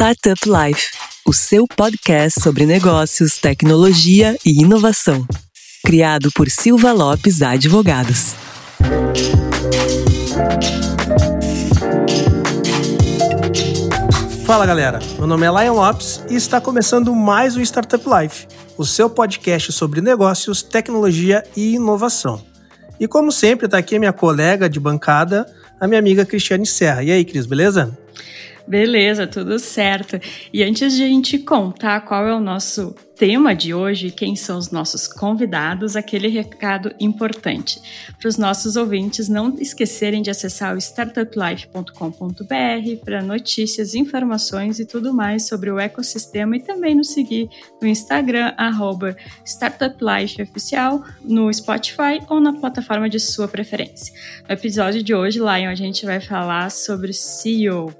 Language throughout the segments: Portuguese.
Startup Life, o seu podcast sobre negócios, tecnologia e inovação. Criado por Silva Lopes Advogados. Fala galera, meu nome é Lion Lopes e está começando mais o Startup Life, o seu podcast sobre negócios, tecnologia e inovação. E como sempre, está aqui a minha colega de bancada, a minha amiga Cristiane Serra. E aí, Cris, beleza? Beleza, tudo certo. E antes de a gente contar qual é o nosso tema de hoje, quem são os nossos convidados, aquele recado importante para os nossos ouvintes não esquecerem de acessar o startuplife.com.br para notícias, informações e tudo mais sobre o ecossistema e também nos seguir no Instagram @startuplifeoficial, no Spotify ou na plataforma de sua preferência. No episódio de hoje, Lion, a gente vai falar sobre CEO.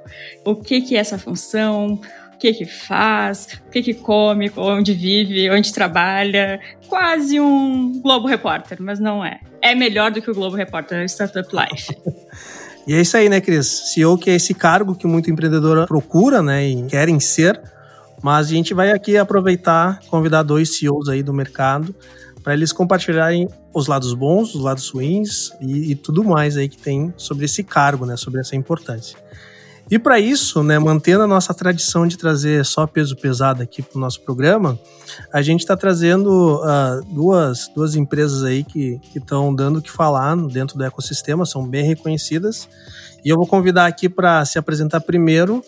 O que que é essa função? O que que faz, o que que come, onde vive, onde trabalha. Quase um Globo Repórter, mas não é. É melhor do que o Globo Repórter, é o Startup Life. e é isso aí, né, Cris? CEO que é esse cargo que muito empreendedor procura, né, e querem ser. Mas a gente vai aqui aproveitar, convidar dois CEOs aí do mercado para eles compartilharem os lados bons, os lados ruins e, e, tudo mais aí que tem sobre esse cargo, né, sobre essa importância. E para isso, né, mantendo a nossa tradição de trazer só peso pesado aqui para o nosso programa, a gente está trazendo uh, duas, duas empresas aí que estão dando o que falar dentro do ecossistema, são bem reconhecidas. E eu vou convidar aqui para se apresentar primeiro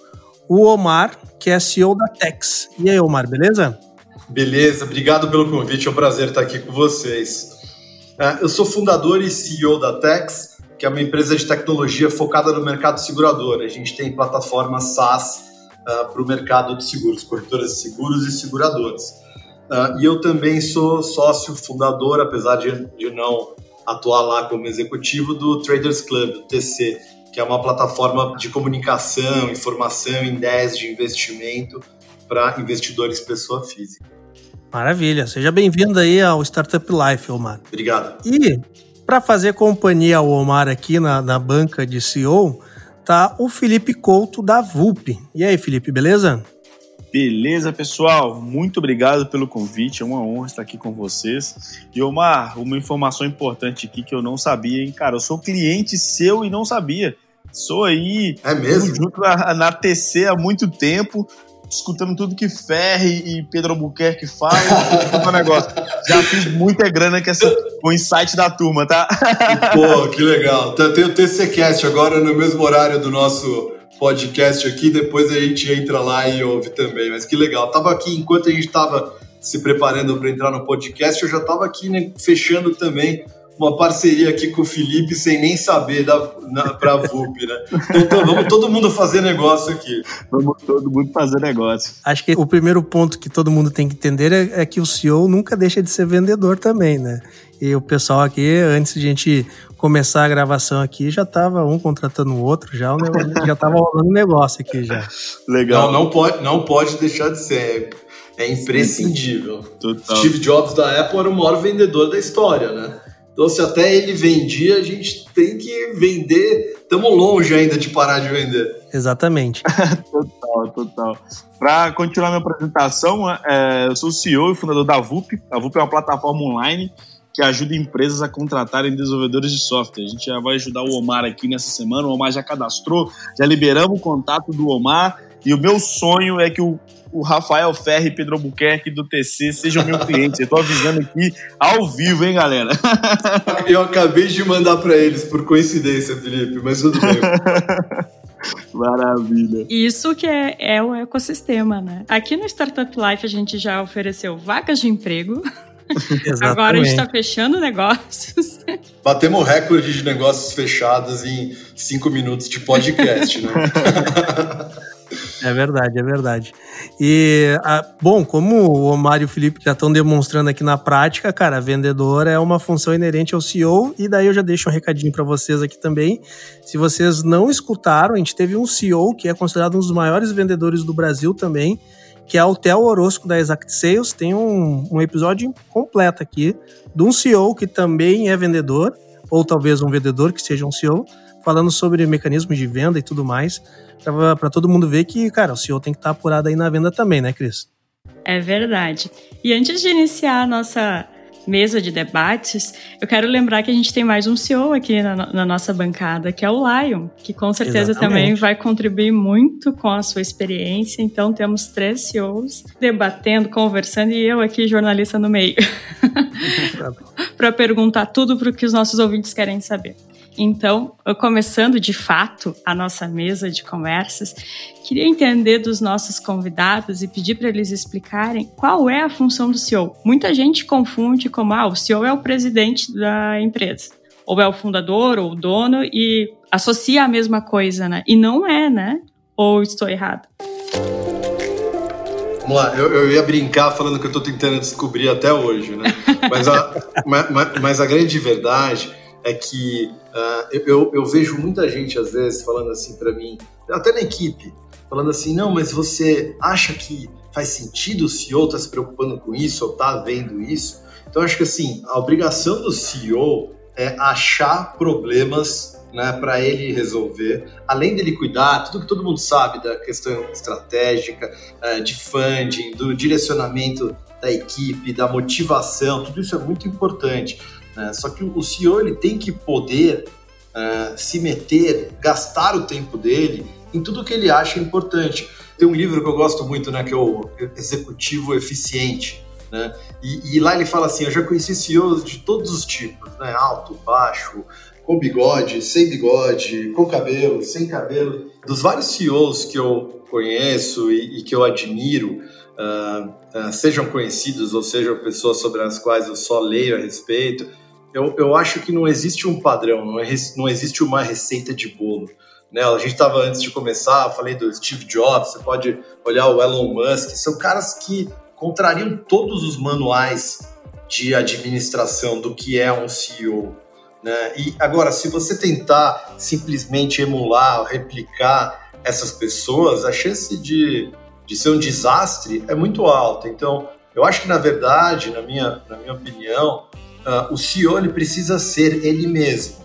o Omar, que é CEO da Tex. E aí, Omar, beleza? Beleza, obrigado pelo convite, é um prazer estar aqui com vocês. Uh, eu sou fundador e CEO da Tex que é uma empresa de tecnologia focada no mercado segurador. A gente tem plataformas SaaS uh, ah, para o mercado de seguros, corretoras de seguros e seguradoras. Uh, e eu também sou sócio fundador, apesar de, de não atuar lá como executivo, do Traders Club, do TC, que é uma plataforma de comunicação, informação em ideias de investimento para investidores pessoa física. Maravilha. Seja bem-vindo aí ao Startup Life, Omar. Obrigado. E para fazer companhia ao Omar aqui na, na banca de CEO, tá o Felipe Couto da VUP. E aí, Felipe, beleza? Beleza, pessoal. Muito obrigado pelo convite. É uma honra estar aqui com vocês. E Omar, uma informação importante aqui que eu não sabia, hein? Cara, eu sou cliente seu e não sabia. Sou aí. É mesmo? Junto na, na TC há muito tempo escutando tudo que Ferre e Pedro Albuquerque falam, um negócio. Já fiz muita grana com, essa, com o insight da turma, tá? Pô, que legal. Tem o TCCast agora no mesmo horário do nosso podcast aqui, depois a gente entra lá e ouve também. Mas que legal. Tava aqui, enquanto a gente tava se preparando para entrar no podcast, eu já tava aqui né, fechando também uma parceria aqui com o Felipe sem nem saber para a VUP, né? Então, então, vamos todo mundo fazer negócio aqui. Vamos todo mundo fazer negócio. Acho que o primeiro ponto que todo mundo tem que entender é, é que o CEO nunca deixa de ser vendedor também, né? E o pessoal aqui, antes de a gente começar a gravação aqui, já estava um contratando o outro, já, já estava rolando negócio aqui já. Legal. Não, não, pode, não pode deixar de ser. É imprescindível. Total. Steve Jobs da Apple era o maior vendedor da história, né? Então, se até ele vendia, a gente tem que vender. Estamos longe ainda de parar de vender. Exatamente. total, total. Para continuar minha apresentação, é, eu sou o CEO e fundador da VUP. A VUP é uma plataforma online que ajuda empresas a contratarem desenvolvedores de software. A gente já vai ajudar o Omar aqui nessa semana. O Omar já cadastrou, já liberamos o contato do Omar. E o meu sonho é que o o Rafael Ferri e Pedro Albuquerque do TC sejam meu cliente. Eu tô avisando aqui ao vivo, hein, galera? Eu acabei de mandar para eles por coincidência, Felipe, mas tudo bem. Maravilha. Isso que é, é o ecossistema, né? Aqui no Startup Life a gente já ofereceu vagas de emprego. Agora a gente está fechando negócios. Batemos recorde de negócios fechados em cinco minutos de podcast, né? É verdade, é verdade. E, a, bom, como o Omar e o Felipe já estão demonstrando aqui na prática, cara, vendedor é uma função inerente ao CEO, e daí eu já deixo um recadinho para vocês aqui também. Se vocês não escutaram, a gente teve um CEO que é considerado um dos maiores vendedores do Brasil também, que é o Theo Orozco da Exact Sales. Tem um, um episódio completo aqui de um CEO que também é vendedor, ou talvez um vendedor que seja um CEO, falando sobre mecanismos de venda e tudo mais, para todo mundo ver que, cara, o CEO tem que estar tá apurado aí na venda também, né, Cris? É verdade. E antes de iniciar a nossa mesa de debates, eu quero lembrar que a gente tem mais um CEO aqui na, na nossa bancada, que é o Lion, que com certeza Exatamente. também vai contribuir muito com a sua experiência. Então, temos três CEOs debatendo, conversando e eu aqui, jornalista no meio, para perguntar tudo para o que os nossos ouvintes querem saber. Então, começando de fato a nossa mesa de conversas, queria entender dos nossos convidados e pedir para eles explicarem qual é a função do CEO. Muita gente confunde como ah, o CEO é o presidente da empresa, ou é o fundador ou o dono e associa a mesma coisa, né? E não é, né? Ou estou errado? Vamos lá, eu, eu, ia brincar falando que eu estou tentando descobrir até hoje, né? Mas a, mas, mas a grande verdade é que uh, eu, eu, vejo muita gente, às vezes, falando assim para mim, até na equipe, falando assim: não, mas você acha que faz sentido o CEO estar tá se preocupando com isso ou tá vendo isso? Então, acho que assim, a obrigação do CEO é achar problemas né, para ele resolver, além dele cuidar, tudo que todo mundo sabe da questão estratégica, uh, de funding, do direcionamento da equipe, da motivação, tudo isso é muito importante. Né? Só que o CEO ele tem que poder uh, se meter, gastar o tempo dele em tudo que ele acha importante. Tem um livro que eu gosto muito, né, que é o Executivo Eficiente. Né? E, e lá ele fala assim: eu já conheci CEOs de todos os tipos, né? alto, baixo, com bigode, sem bigode, com cabelo, sem cabelo. Dos vários CEOs que eu conheço e, e que eu admiro, uh, uh, sejam conhecidos ou sejam pessoas sobre as quais eu só leio a respeito, eu, eu acho que não existe um padrão, não, é, não existe uma receita de bolo. Né? A gente estava antes de começar, falei do Steve Jobs, você pode olhar o Elon Musk, são caras que contrariam todos os manuais de administração do que é um CEO. Né? E agora, se você tentar simplesmente emular, replicar essas pessoas, a chance de, de ser um desastre é muito alta. Então, eu acho que, na verdade, na minha, na minha opinião, uh, o CEO ele precisa ser ele mesmo.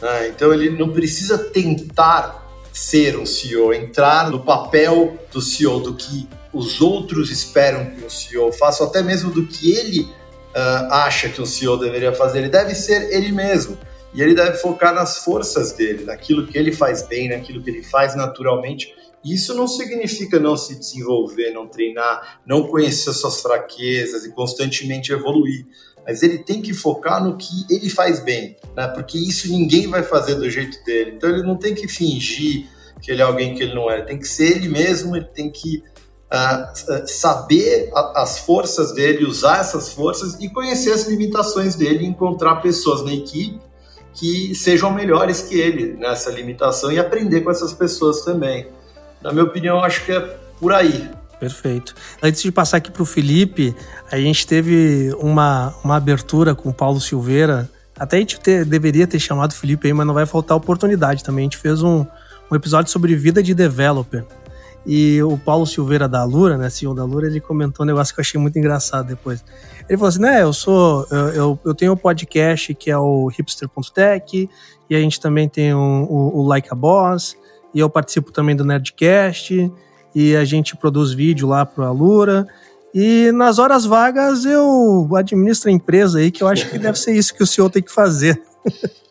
Né? Então ele não precisa tentar ser um CEO, entrar no papel do CEO, do que os outros esperam que o CEO faça, ou até mesmo do que ele uh, acha que o CEO deveria fazer. Ele deve ser ele mesmo. E ele deve focar nas forças dele, naquilo que ele faz bem, naquilo que ele faz naturalmente. Isso não significa não se desenvolver, não treinar, não conhecer suas fraquezas e constantemente evoluir mas ele tem que focar no que ele faz bem, né? Porque isso ninguém vai fazer do jeito dele. Então ele não tem que fingir que ele é alguém que ele não é. Tem que ser ele mesmo. Ele tem que uh, saber a, as forças dele, usar essas forças e conhecer as limitações dele, encontrar pessoas na equipe que sejam melhores que ele nessa limitação e aprender com essas pessoas também. Na minha opinião, acho que é por aí. Perfeito. Antes de passar aqui para o Felipe, a gente teve uma, uma abertura com o Paulo Silveira. Até a gente ter, deveria ter chamado o Felipe aí, mas não vai faltar oportunidade também. A gente fez um, um episódio sobre vida de developer. E o Paulo Silveira da Lura, né, CEO da Lura, ele comentou um negócio que eu achei muito engraçado depois. Ele falou assim, né, eu sou, eu, eu, eu tenho um podcast que é o hipster.tech, e a gente também tem um, o, o Like a Boss, e eu participo também do Nerdcast, e a gente produz vídeo lá para a Lura. E nas horas vagas eu administro a empresa aí, que eu acho que deve ser isso que o senhor tem que fazer.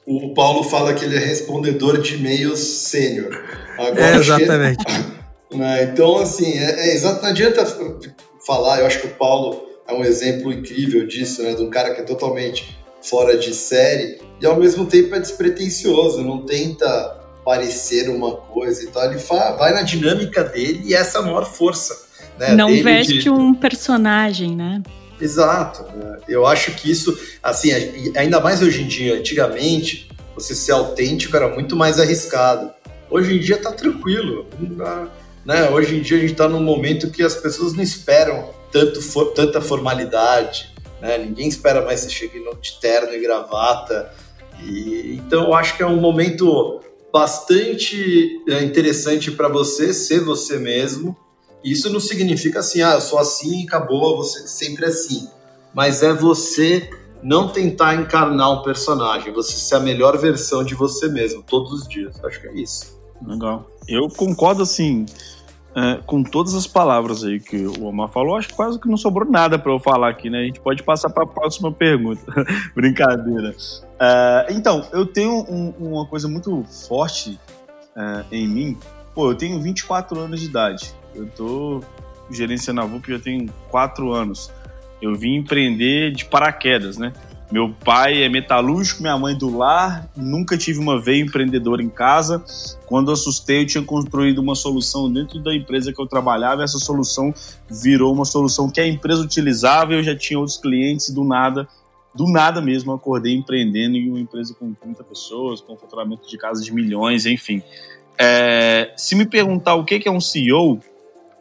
O Paulo fala que ele é respondedor de e-mails sênior. É, exatamente. Né, então, assim, é, é exato, não adianta falar, eu acho que o Paulo é um exemplo incrível disso, né? De um cara que é totalmente fora de série e ao mesmo tempo é despretensioso, não tenta parecer uma coisa e tal. Ele vai na dinâmica dele e essa é a maior força. Né, Não veste de... um personagem, né? Exato. Né? Eu acho que isso, assim, ainda mais hoje em dia, antigamente, você ser autêntico era muito mais arriscado. Hoje em dia tá tranquilo. Né? Hoje em dia a gente tá num momento que as pessoas não esperam tanto for, tanta formalidade. Né? Ninguém espera mais você chegue de terno e gravata. E, então eu acho que é um momento bastante é, interessante para você ser você mesmo. Isso não significa assim, ah, eu sou assim e acabou, você sempre assim. Mas é você não tentar encarnar um personagem, você ser a melhor versão de você mesmo todos os dias. Acho que é isso. Legal. Eu concordo assim é, com todas as palavras aí que o Omar falou. Acho que quase que não sobrou nada para eu falar aqui, né? A gente pode passar para a próxima pergunta. Brincadeira. É, então, eu tenho um, uma coisa muito forte é, em mim. Pô, eu tenho 24 anos de idade. Eu tô gerenciando a VUP já tem 4 anos. Eu vim empreender de paraquedas, né? Meu pai é metalúrgico, minha mãe do lar, nunca tive uma veia empreendedora em casa. Quando assustei, eu tinha construído uma solução dentro da empresa que eu trabalhava, e essa solução virou uma solução que a empresa utilizava e eu já tinha outros clientes do nada, do nada mesmo, acordei empreendendo em uma empresa com 30 pessoas, com faturamento de casa de milhões, enfim. É, se me perguntar o que é um CEO,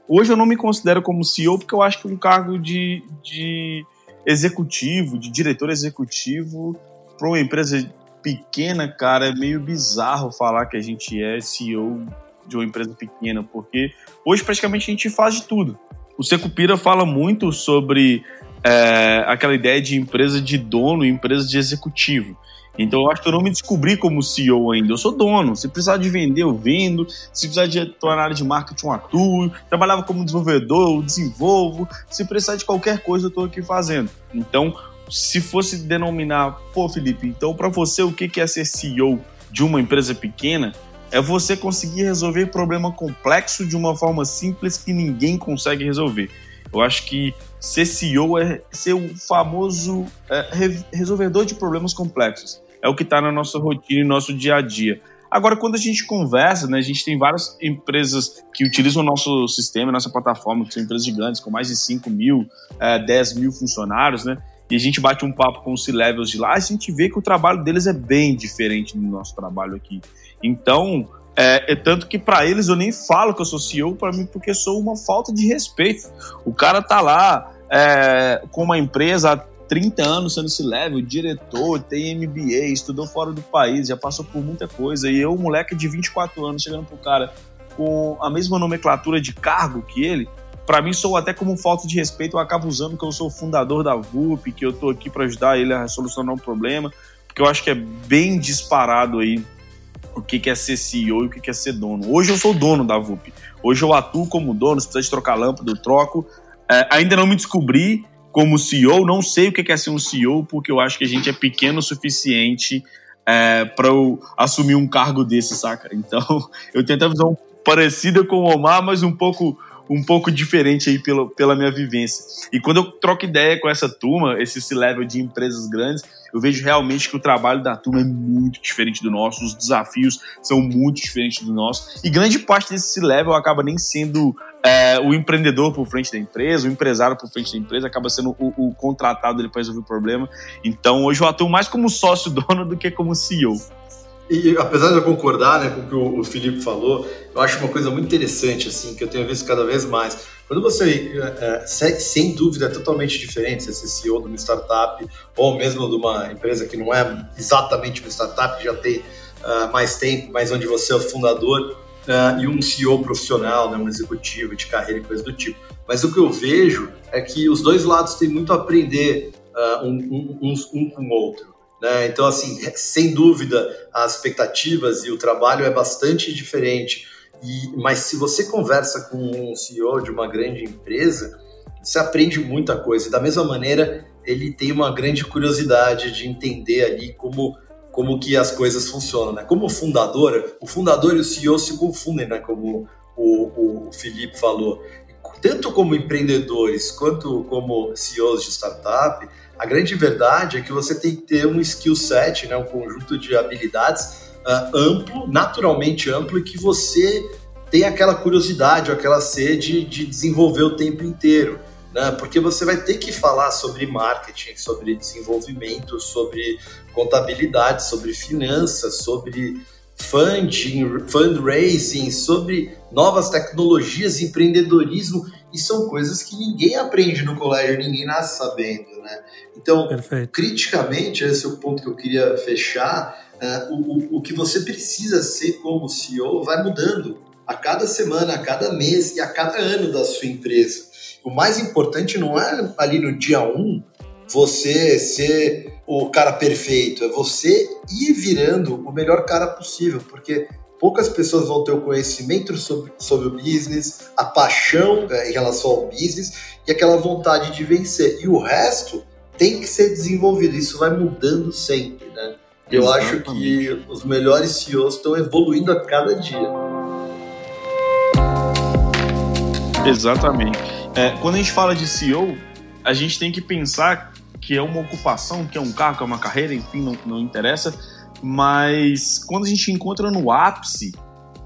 hoje eu não me considero como CEO porque eu acho que é um cargo de, de executivo, de diretor executivo para uma empresa pequena, cara, é meio bizarro falar que a gente é CEO de uma empresa pequena, porque hoje praticamente a gente faz de tudo. O Secupira fala muito sobre é, aquela ideia de empresa de dono empresa de executivo. Então eu acho que eu não me descobri como CEO ainda. Eu sou dono. Se precisar de vender, eu vendo. Se precisar de atuar na área de marketing, eu atuo. Trabalhava como desenvolvedor, eu desenvolvo. Se precisar de qualquer coisa, eu estou aqui fazendo. Então, se fosse denominar, pô, Felipe, então para você o que é ser CEO de uma empresa pequena? É você conseguir resolver problema complexo de uma forma simples que ninguém consegue resolver. Eu acho que ser CEO é ser o famoso é, resolvedor de problemas complexos é o que está na nossa rotina e nosso dia a dia. Agora, quando a gente conversa, né, a gente tem várias empresas que utilizam o nosso sistema, nossa plataforma, que são empresas gigantes, com mais de 5 mil, é, 10 mil funcionários, né? E a gente bate um papo com os C-Levels de lá, a gente vê que o trabalho deles é bem diferente do nosso trabalho aqui. Então, é, é, tanto que para eles eu nem falo que eu sou CEO para mim porque sou uma falta de respeito. O cara tá lá é, com uma empresa 30 anos sendo se level, diretor, tem MBA, estudou fora do país, já passou por muita coisa. E eu, moleque de 24 anos, chegando pro cara com a mesma nomenclatura de cargo que ele, para mim sou até como falta de respeito, eu acabo usando que eu sou o fundador da VUP, que eu tô aqui para ajudar ele a solucionar um problema, porque eu acho que é bem disparado aí o que é ser CEO e o que é ser dono. Hoje eu sou dono da VUP. Hoje eu atuo como dono, se precisar de trocar lâmpada, eu troco. É, ainda não me descobri, como CEO, não sei o que é ser um CEO, porque eu acho que a gente é pequeno o suficiente é, para eu assumir um cargo desse, saca? Então, eu tenho até visão parecida com o Omar, mas um pouco um pouco diferente aí pela, pela minha vivência. E quando eu troco ideia com essa turma, esse level de empresas grandes, eu vejo realmente que o trabalho da turma é muito diferente do nosso, os desafios são muito diferentes do nosso, e grande parte desse level acaba nem sendo é, o empreendedor por frente da empresa, o empresário por frente da empresa, acaba sendo o, o contratado para resolver o problema. Então hoje eu atuo mais como sócio dono do que como CEO. E apesar de eu concordar né, com o que o, Felipe falou, eu acho uma coisa muito interessante, assim, que eu tenho visto cada vez mais. Quando você, é, sem dúvida, é totalmente diferente, se é CEO de uma startup ou mesmo de uma empresa que não é exatamente uma startup, que já tem uh, mais tempo, mas onde você é o fundador, uh, e um CEO profissional, né, um executivo de carreira e coisa do tipo. Mas o que eu vejo é que os dois lados têm muito a aprender uh, um, um, um, um com o outro. Né? Então, assim, sem dúvida, as expectativas e o trabalho é bastante diferente. E, mas se você conversa com um CEO de uma grande empresa, você aprende muita coisa. E da mesma maneira, ele tem uma grande curiosidade de entender ali como, como que as coisas funcionam. Né? Como fundador, o fundador e o CEO se confundem, né? como o, o Felipe falou. Tanto como empreendedores quanto como CEOs de startup, a grande verdade é que você tem que ter um skill set, né, um conjunto de habilidades uh, amplo, naturalmente amplo, e que você tem aquela curiosidade ou aquela sede de desenvolver o tempo inteiro. Né? Porque você vai ter que falar sobre marketing, sobre desenvolvimento, sobre contabilidade, sobre finanças, sobre funding, fundraising, sobre novas tecnologias, empreendedorismo, e são coisas que ninguém aprende no colégio, ninguém nasce sabendo, né? Então, Perfeito. criticamente, esse é o ponto que eu queria fechar, uh, o, o que você precisa ser como CEO vai mudando a cada semana, a cada mês e a cada ano da sua empresa. O mais importante não é ali no dia 1 um, você ser o cara perfeito, é você ir virando o melhor cara possível, porque poucas pessoas vão ter o conhecimento sobre, sobre o business, a paixão é, em relação ao business e aquela vontade de vencer. E o resto tem que ser desenvolvido. Isso vai mudando sempre, né? Eu Exatamente. acho que os melhores CEOs estão evoluindo a cada dia. Exatamente. É, quando a gente fala de CEO, a gente tem que pensar que é uma ocupação, que é um cargo, que é uma carreira, enfim, não, não interessa mas quando a gente encontra no ápice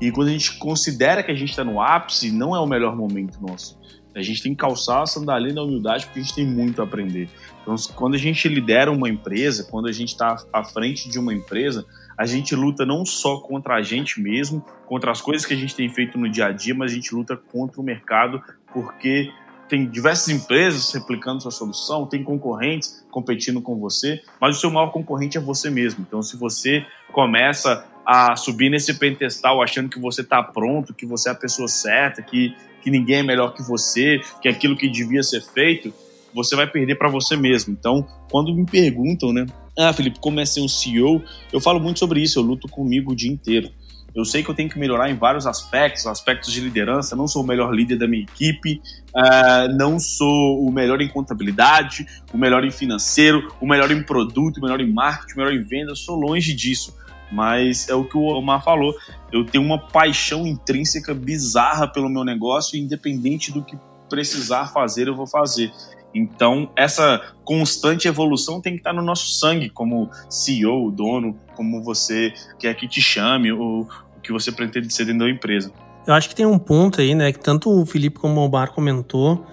e quando a gente considera que a gente está no ápice, não é o melhor momento nosso. A gente tem que calçar a sandália da humildade porque a gente tem muito a aprender. Então, quando a gente lidera uma empresa, quando a gente está à frente de uma empresa, a gente luta não só contra a gente mesmo, contra as coisas que a gente tem feito no dia a dia, mas a gente luta contra o mercado porque tem diversas empresas replicando sua solução, tem concorrentes competindo com você, mas o seu maior concorrente é você mesmo. Então, se você começa a subir nesse pentestal achando que você está pronto, que você é a pessoa certa, que, que ninguém é melhor que você, que aquilo que devia ser feito, você vai perder para você mesmo. Então, quando me perguntam, né? Ah, Felipe, como é ser um CEO? Eu falo muito sobre isso, eu luto comigo o dia inteiro. Eu sei que eu tenho que melhorar em vários aspectos, aspectos de liderança. Não sou o melhor líder da minha equipe, uh, não sou o melhor em contabilidade, o melhor em financeiro, o melhor em produto, o melhor em marketing, o melhor em vendas. Sou longe disso. Mas é o que o Omar falou. Eu tenho uma paixão intrínseca bizarra pelo meu negócio, independente do que precisar fazer, eu vou fazer. Então, essa constante evolução tem que estar no nosso sangue, como CEO, dono, como você quer que te chame, ou que você pretende ser dentro da empresa. Eu acho que tem um ponto aí, né, que tanto o Felipe como o Omar comentou,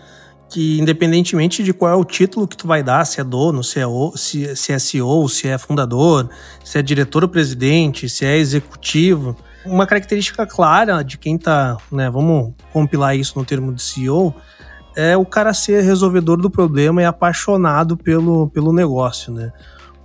que independentemente de qual é o título que tu vai dar, se é dono, se é, o, se, se é CEO, se é fundador, se é diretor ou presidente, se é executivo, uma característica clara de quem tá, né, vamos compilar isso no termo de CEO, é o cara ser resolvedor do problema e apaixonado pelo, pelo negócio, né?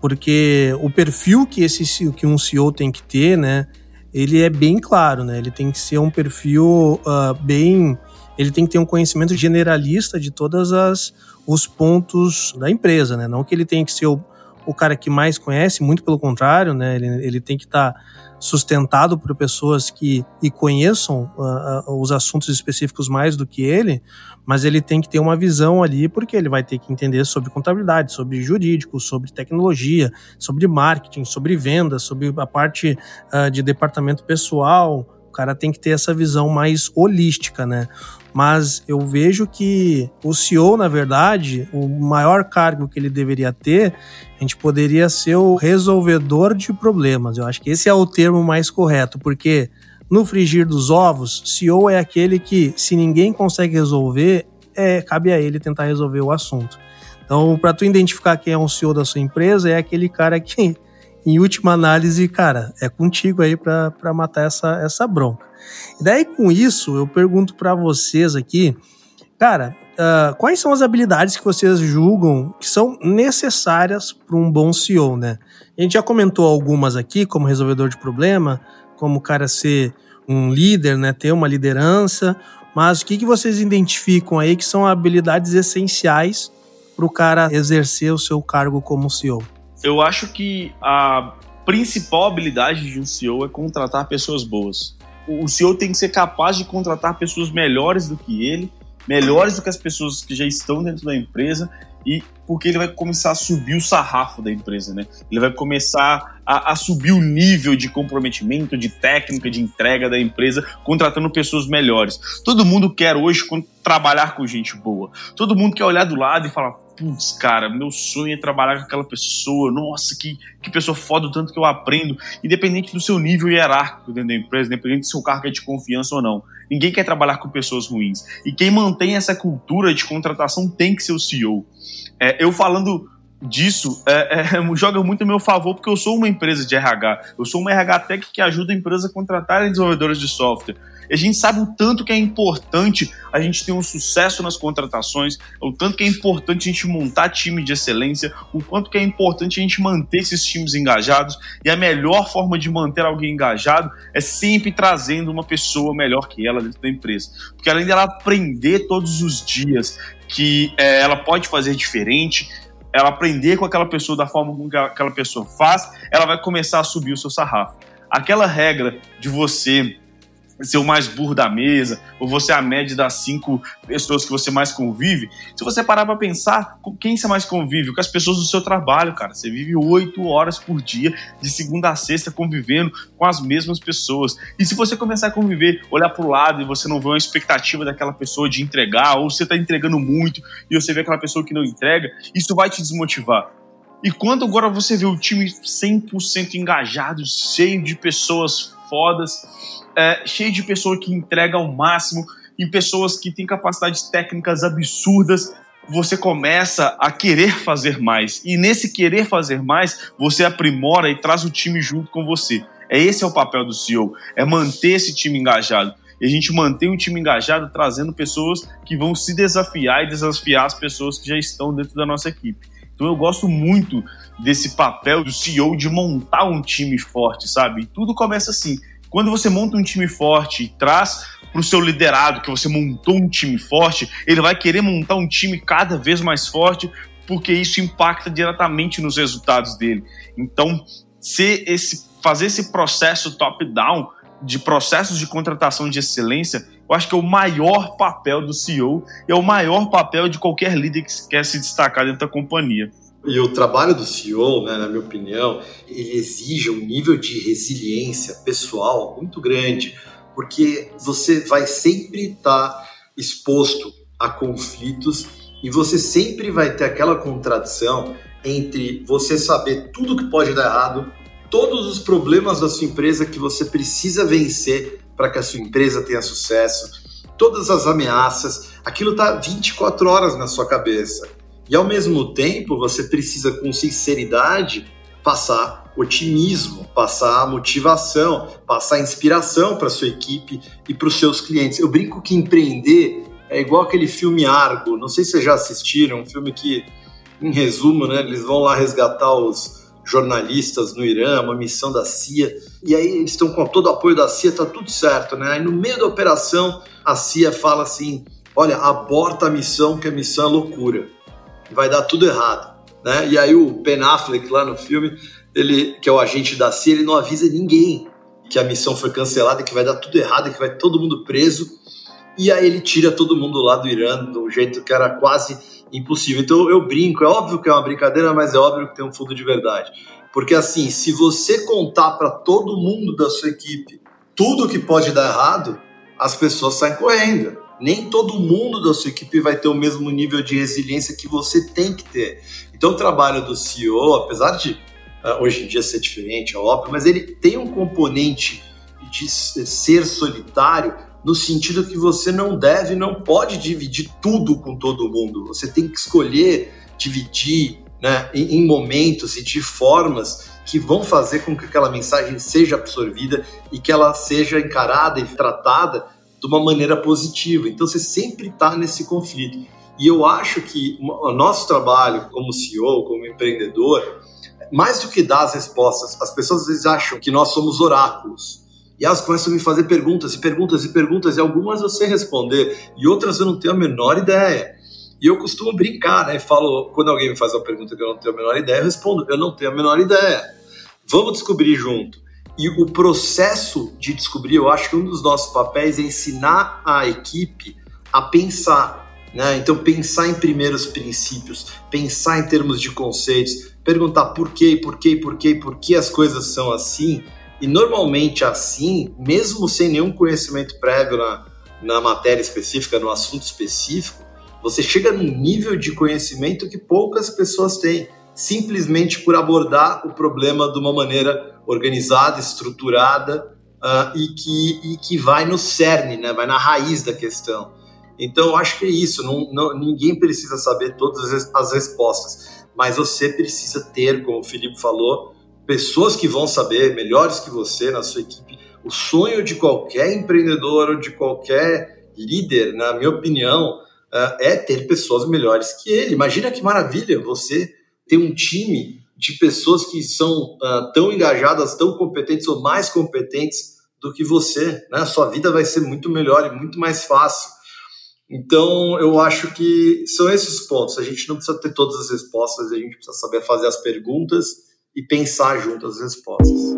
Porque o perfil que esse que um CEO tem que ter, né? Ele é bem claro, né? Ele tem que ser um perfil uh, bem, ele tem que ter um conhecimento generalista de todas as os pontos da empresa, né? Não que ele tenha que ser o, o cara que mais conhece, muito pelo contrário, né? Ele, ele tem que estar tá sustentado por pessoas que e conheçam uh, uh, os assuntos específicos mais do que ele, mas ele tem que ter uma visão ali, porque ele vai ter que entender sobre contabilidade, sobre jurídico, sobre tecnologia, sobre marketing, sobre vendas, sobre a parte uh, de departamento pessoal. O cara tem que ter essa visão mais holística, né? Mas eu vejo que o CEO, na verdade, o maior cargo que ele deveria ter, a gente poderia ser o resolvedor de problemas. Eu acho que esse é o termo mais correto, porque no frigir dos ovos, CEO é aquele que, se ninguém consegue resolver, é, cabe a ele tentar resolver o assunto. Então, para tu identificar quem é um CEO da sua empresa, é aquele cara que, em última análise, cara, é contigo aí para matar essa, essa bronca. E daí, com isso, eu pergunto para vocês aqui, cara, uh, quais são as habilidades que vocês julgam que são necessárias para um bom CEO, né? A gente já comentou algumas aqui, como resolvedor de problema, como o cara ser um líder, né, ter uma liderança, mas o que, que vocês identificam aí que são habilidades essenciais para o cara exercer o seu cargo como CEO? Eu acho que a principal habilidade de um CEO é contratar pessoas boas o CEO tem que ser capaz de contratar pessoas melhores do que ele, melhores do que as pessoas que já estão dentro da empresa, e porque ele vai começar a subir o sarrafo da empresa, né? Ele vai começar a, a, subir o nível de comprometimento, de técnica, de entrega da empresa, contratando pessoas melhores. Todo mundo quer hoje trabalhar com gente boa. Todo mundo quer olhar do lado e falar: putz, cara, meu sonho é trabalhar com aquela pessoa, nossa, que, que pessoa foda, o tanto que eu aprendo, independente do seu nível hierárquico dentro da empresa, independente do seu cargo é de confiança ou não. Ninguém quer trabalhar com pessoas ruins. E quem mantém essa cultura de contratação tem que ser o CEO. É, eu falando disso é, é, joga muito a meu favor, porque eu sou uma empresa de RH. Eu sou uma RH Tech que ajuda a empresa a contratarem desenvolvedores de software. A gente sabe o tanto que é importante a gente ter um sucesso nas contratações, o tanto que é importante a gente montar time de excelência, o quanto que é importante a gente manter esses times engajados. E a melhor forma de manter alguém engajado é sempre trazendo uma pessoa melhor que ela dentro da empresa. Porque além dela aprender todos os dias que é, ela pode fazer diferente, ela aprender com aquela pessoa da forma como aquela pessoa faz, ela vai começar a subir o seu sarrafo. Aquela regra de você ser o mais burro da mesa, ou você é a média das cinco pessoas que você mais convive. Se você parar para pensar, com quem você mais convive? Com as pessoas do seu trabalho, cara. Você vive oito horas por dia, de segunda a sexta, convivendo com as mesmas pessoas. E se você começar a conviver, olhar para o lado e você não vê uma expectativa daquela pessoa de entregar, ou você está entregando muito e você vê aquela pessoa que não entrega, isso vai te desmotivar. E quando agora você vê o time 100% engajado, cheio de pessoas fodas, é, cheio de pessoas que entregam ao máximo e pessoas que têm capacidades técnicas absurdas, você começa a querer fazer mais. E nesse querer fazer mais, você aprimora e traz o time junto com você. É esse é o papel do CEO, é manter esse time engajado. E a gente mantém o time engajado trazendo pessoas que vão se desafiar e desafiar as pessoas que já estão dentro da nossa equipe. Então eu gosto muito desse papel do CEO de montar um time forte, sabe? E tudo começa assim. Quando você monta um time forte e traz para o seu liderado que você montou um time forte, ele vai querer montar um time cada vez mais forte, porque isso impacta diretamente nos resultados dele. Então, ser esse, fazer esse processo top-down de processos de contratação de excelência, eu acho que é o maior papel do CEO, é o maior papel de qualquer líder que quer se destacar dentro da companhia. E o trabalho do CEO, né, na minha opinião, ele exige um nível de resiliência pessoal muito grande, porque você vai sempre estar tá exposto a conflitos e você sempre vai ter aquela contradição entre você saber tudo que pode dar errado, todos os problemas da sua empresa que você precisa vencer para que a sua empresa tenha sucesso, todas as ameaças, aquilo está 24 horas na sua cabeça. E ao mesmo tempo, você precisa com sinceridade passar otimismo, passar motivação, passar inspiração para sua equipe e para os seus clientes. Eu brinco que empreender é igual aquele filme Argo. Não sei se vocês já assistiram, um filme que, em resumo, né, eles vão lá resgatar os jornalistas no Irã, uma missão da CIA, e aí eles estão com todo o apoio da CIA, tá tudo certo, né? Aí no meio da operação, a CIA fala assim: olha, aborta a missão, que a missão é loucura vai dar tudo errado. Né? E aí o Ben Affleck lá no filme, ele que é o agente da CIA, ele não avisa ninguém que a missão foi cancelada, que vai dar tudo errado, que vai todo mundo preso. E aí ele tira todo mundo lá do Irã do jeito que era quase impossível. Então eu brinco, é óbvio que é uma brincadeira, mas é óbvio que tem um fundo de verdade. Porque assim, se você contar para todo mundo da sua equipe tudo que pode dar errado, as pessoas saem correndo nem todo mundo da sua equipe vai ter o mesmo nível de resiliência que você tem que ter. Então, o trabalho do CEO, apesar de uh, hoje em dia ser diferente, é óbvio, mas ele tem um componente de ser solitário no sentido que você não deve, não pode dividir tudo com todo mundo. Você tem que escolher dividir né, em, em momentos e de formas que vão fazer com que aquela mensagem seja absorvida e que ela seja encarada e tratada de uma maneira positiva. Então você sempre está nesse conflito. E eu acho que o nosso trabalho como CEO, como empreendedor, mais do que dar as respostas, as pessoas às vezes acham que nós somos oráculos. E elas começam a me fazer perguntas e perguntas e perguntas, e algumas eu sei responder, e outras eu não tenho a menor ideia. E eu costumo brincar, né? Falo, quando alguém me faz uma pergunta que eu não tenho a menor ideia, eu respondo, eu não tenho a menor ideia. Vamos descobrir junto. E o processo de descobrir, eu acho que um dos nossos papéis é ensinar a equipe a pensar. Né? Então, pensar em primeiros princípios, pensar em termos de conceitos, perguntar por quê, por quê, por quê, por que as coisas são assim. E normalmente assim, mesmo sem nenhum conhecimento prévio na, na matéria específica, no assunto específico, você chega num nível de conhecimento que poucas pessoas têm simplesmente por abordar o problema de uma maneira organizada, estruturada uh, e, que, e que vai no cerne, né? vai na raiz da questão. Então, eu acho que é isso. Não, não, ninguém precisa saber todas as, as respostas, mas você precisa ter, como o Felipe falou, pessoas que vão saber, melhores que você na sua equipe. O sonho de qualquer empreendedor ou de qualquer líder, na minha opinião, uh, é ter pessoas melhores que ele. Imagina que maravilha você ter um time de pessoas que são uh, tão engajadas, tão competentes ou mais competentes do que você, né? Sua vida vai ser muito melhor e muito mais fácil. Então, eu acho que são esses pontos. A gente não precisa ter todas as respostas, a gente precisa saber fazer as perguntas e pensar junto as respostas.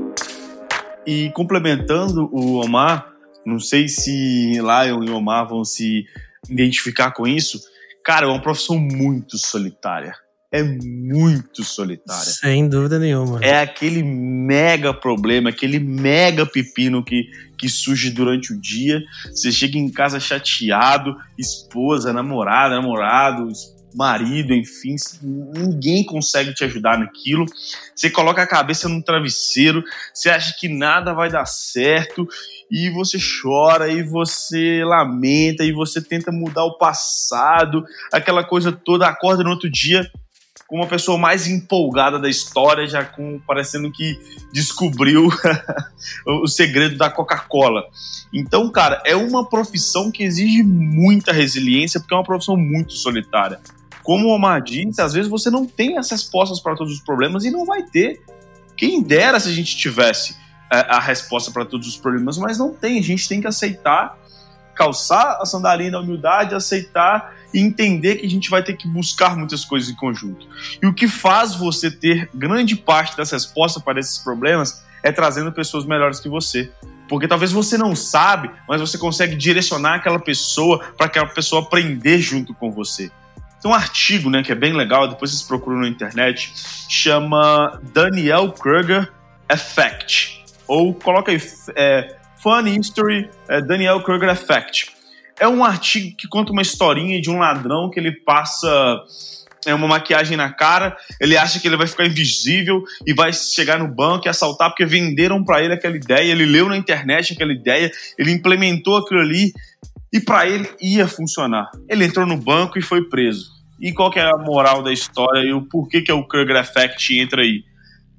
E complementando o Omar, não sei se Lion e Omar vão se identificar com isso. Cara, é uma profissão muito solitária é muito solitária. Sem dúvida nenhuma. É aquele mega problema, aquele mega pepino que, que surge durante o dia. Você chega em casa chateado, esposa, namorada, namorado, marido, enfim, ninguém consegue te ajudar naquilo. Você coloca a cabeça no travesseiro, você acha que nada vai dar certo e você chora e você lamenta e você tenta mudar o passado, aquela coisa toda, acorda no outro dia com uma pessoa mais empolgada da história, já com parecendo que descobriu o segredo da Coca-Cola. Então, cara, é uma profissão que exige muita resiliência, porque é uma profissão muito solitária. Como o Omar disse, às vezes você não tem as respostas para todos os problemas e não vai ter. Quem dera se a gente tivesse a, é, a resposta para todos os problemas, mas não tem. A gente tem que aceitar, calçar a sandalinha da humildade, aceitar e entender que a gente vai ter que buscar muitas coisas em conjunto. E o que faz você ter grande parte das respostas para esses problemas é trazendo pessoas melhores que você. Porque talvez você não sabe, mas você consegue direcionar aquela pessoa para aquela pessoa aprender junto com você. Tem um artigo, né, que é bem legal, depois vocês procuram na internet, chama Daniel Kruger Effect. Ou coloca aí, é, Fun History é, Daniel Kruger Effect é um artigo que conta uma historinha de um ladrão que ele passa é uma maquiagem na cara, ele acha que ele vai ficar invisível e vai chegar no banco e assaltar porque venderam para ele aquela ideia, ele leu na internet aquela ideia, ele implementou aquilo ali e para ele ia funcionar. Ele entrou no banco e foi preso. E qual que é a moral da história e o porquê que é o Kruger Effect entra aí?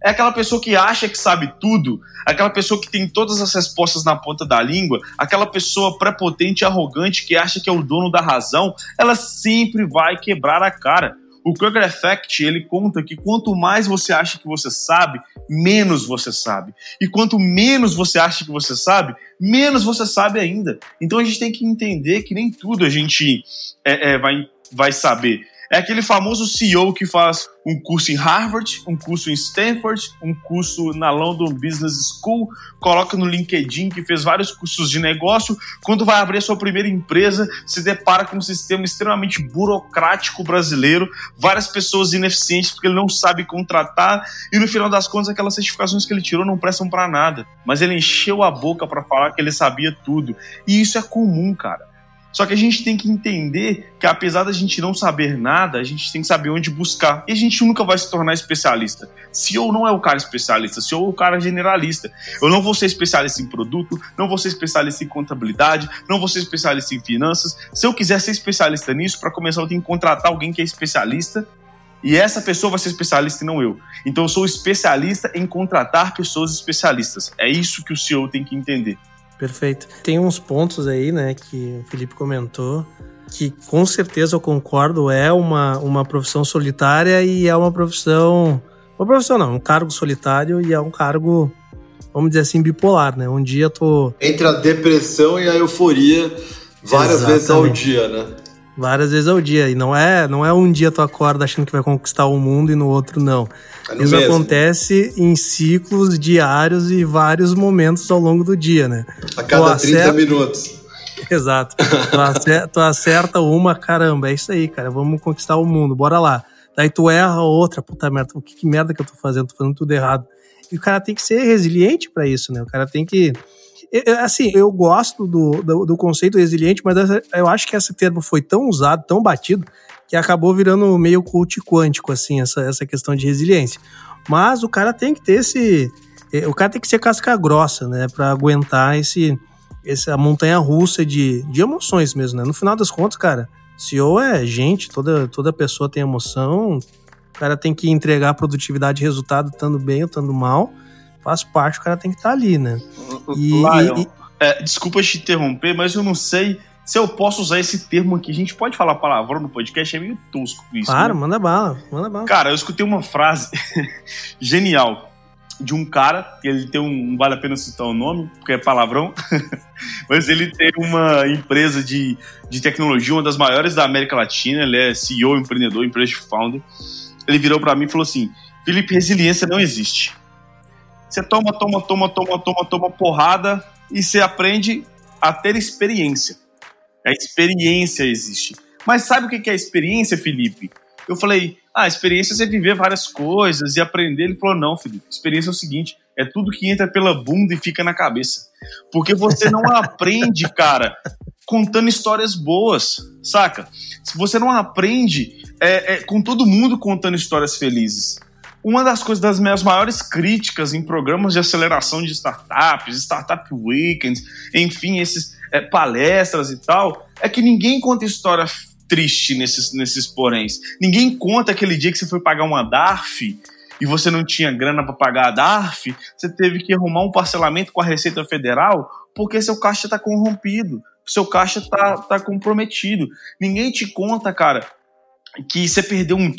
É aquela pessoa que acha que sabe tudo, aquela pessoa que tem todas as respostas na ponta da língua, aquela pessoa prepotente e arrogante que acha que é o dono da razão, ela sempre vai quebrar a cara. O Kruger Effect, ele conta que quanto mais você acha que você sabe, menos você sabe. E quanto menos você acha que você sabe, menos você sabe ainda. Então a gente tem que entender que nem tudo a gente é, é, vai, vai saber. É aquele famoso CEO que faz um curso em Harvard, um curso em Stanford, um curso na London Business School, coloca no LinkedIn que fez vários cursos de negócio. Quando vai abrir a sua primeira empresa, se depara com um sistema extremamente burocrático brasileiro, várias pessoas ineficientes porque ele não sabe contratar e no final das contas aquelas certificações que ele tirou não prestam para nada. Mas ele encheu a boca para falar que ele sabia tudo. E isso é comum, cara. Só que a gente tem que entender que, apesar da gente não saber nada, a gente tem que saber onde buscar. E a gente nunca vai se tornar especialista. Se eu não é o cara especialista, se eu é o cara generalista. Eu não vou ser especialista em produto, não vou ser especialista em contabilidade, não vou ser especialista em finanças. Se eu quiser ser especialista nisso, para começar, eu tenho que contratar alguém que é especialista. E essa pessoa vai ser especialista e não eu. Então eu sou especialista em contratar pessoas especialistas. É isso que o CEO tem que entender. Perfeito. Tem uns pontos aí, né, que o Felipe comentou, que com certeza eu concordo, é uma, uma profissão solitária e é uma profissão. Uma profissão não, um cargo solitário e é um cargo, vamos dizer assim, bipolar, né? Um dia tô. Entre a depressão e a euforia várias Exatamente. vezes ao dia, né? Várias vezes ao dia. E não é, não é um dia tu acorda achando que vai conquistar o mundo e no outro não. É Isso mesmo. acontece em ciclos diários e vários momentos ao longo do dia, né? A cada tu 30 acerta... minutos. Exato. Tu acerta, tu acerta uma, caramba, é isso aí, cara. Vamos conquistar o mundo, bora lá. Daí tu erra outra, puta merda, que, que merda que eu tô fazendo? Tô fazendo tudo errado. E o cara tem que ser resiliente para isso, né? O cara tem que assim, eu gosto do, do, do, conceito resiliente, mas eu acho que esse termo foi tão usado, tão batido, que acabou virando meio cult quântico, assim, essa, essa questão de resiliência. Mas o cara tem que ter esse. É, o cara tem que ser casca grossa, né? Pra aguentar esse, essa montanha russa de, de emoções mesmo, né? No final das contas, cara, CEO é gente, toda, toda pessoa tem emoção. O cara tem que entregar produtividade e resultado, estando bem ou estando mal faz parte, o cara tem que estar tá ali, né? E, Lion, e, é, desculpa te interromper, mas eu não sei se eu posso usar esse termo aqui. A gente pode falar palavrão no podcast, é meio tosco isso. Claro, né? manda bala, manda bala. Cara, eu escutei uma frase genial. de um cara, que ele tem um, não vale a pena citar o nome, porque é palavrão, mas ele tem uma empresa de, de tecnologia, uma das maiores da América Latina, ele é CEO, empreendedor, empresa de founder. Ele virou para mim e falou assim: Felipe, resiliência não existe. Você toma, toma, toma, toma, toma, toma porrada e você aprende a ter experiência. A experiência existe. Mas sabe o que é experiência, Felipe? Eu falei, ah, experiência é você viver várias coisas e aprender. Ele falou, não, Felipe, experiência é o seguinte, é tudo que entra pela bunda e fica na cabeça. Porque você não aprende, cara, contando histórias boas, saca? Se você não aprende é, é, com todo mundo contando histórias felizes. Uma das coisas das minhas maiores críticas em programas de aceleração de startups, startup weekends, enfim, esses é, palestras e tal, é que ninguém conta história triste nesses, nesses poréns. Ninguém conta aquele dia que você foi pagar uma DARF e você não tinha grana para pagar a DARF, você teve que arrumar um parcelamento com a Receita Federal porque seu caixa está corrompido, seu caixa está tá comprometido. Ninguém te conta, cara, que você perdeu um,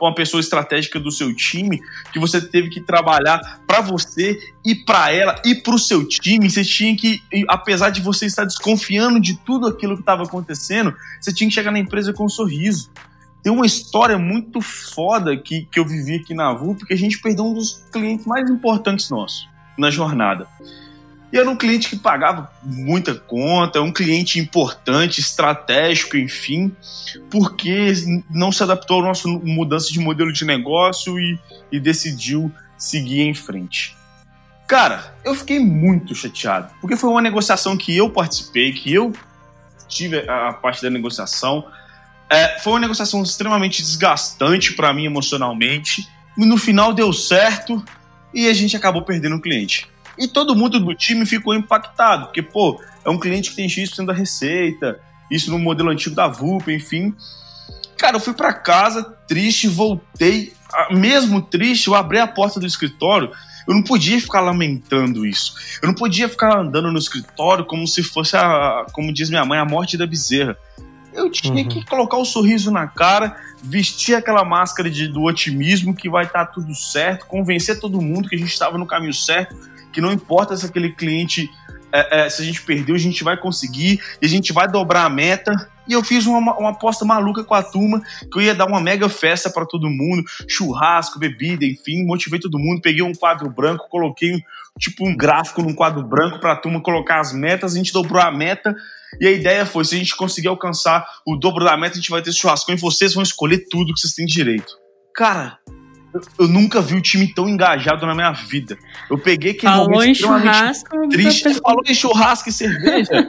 uma pessoa estratégica do seu time, que você teve que trabalhar para você e para ela e para o seu time. Você tinha que, apesar de você estar desconfiando de tudo aquilo que estava acontecendo, você tinha que chegar na empresa com um sorriso. Tem uma história muito foda que, que eu vivi aqui na VU, porque a gente perdeu um dos clientes mais importantes nossos na jornada. Era um cliente que pagava muita conta, um cliente importante, estratégico, enfim, porque não se adaptou à nossa mudança de modelo de negócio e, e decidiu seguir em frente. Cara, eu fiquei muito chateado, porque foi uma negociação que eu participei, que eu tive a, parte da negociação. É, foi uma negociação extremamente desgastante para mim emocionalmente. No final deu certo e a gente acabou perdendo o cliente. E todo mundo do time ficou impactado, porque, pô, é um cliente que tem X% da receita, isso no modelo antigo da VUP, enfim. Cara, eu fui para casa triste, voltei, mesmo triste, eu abri a porta do escritório, eu não podia ficar lamentando isso. Eu não podia ficar andando no escritório como se fosse a, como diz minha mãe, a morte da bezerra. Eu tinha uhum. que colocar o um sorriso na cara, vestir aquela máscara de, do otimismo que vai estar tá tudo certo, convencer todo mundo que a gente estava no caminho certo que não importa se aquele cliente, é, é, se a gente perdeu, a gente vai conseguir e a gente vai dobrar a meta. E eu fiz uma, uma aposta maluca com a turma, que eu ia dar uma mega festa para todo mundo, churrasco, bebida, enfim, motivei todo mundo, peguei um quadro branco, coloquei tipo um gráfico num quadro branco para a turma colocar as metas, a gente dobrou a meta. E a ideia foi: se a gente conseguir alcançar o dobro da meta, a gente vai ter churrasco e vocês vão escolher tudo que vocês têm direito. Cara, eu nunca vi o time tão engajado na minha vida. Eu peguei aquele Falou momento em churrasco, triste. Falou em churrasco e cerveja.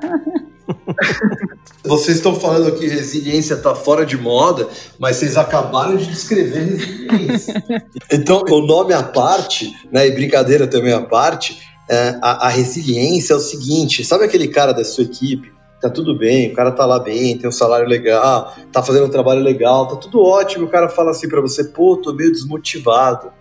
Vocês estão falando aqui resiliência está fora de moda, mas vocês acabaram de descrever resiliência. então, o nome à parte, né, e brincadeira também à parte, é, a, a resiliência é o seguinte: sabe aquele cara da sua equipe tá tudo bem, o cara tá lá bem, tem um salário legal, tá fazendo um trabalho legal, tá tudo ótimo. O cara fala assim para você, pô, tô meio desmotivado.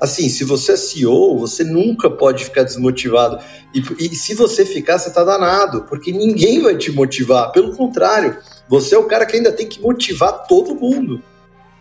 Assim, se você é CEO, você nunca pode ficar desmotivado. E, e se você ficar, você tá danado, porque ninguém vai te motivar. Pelo contrário, você é o cara que ainda tem que motivar todo mundo.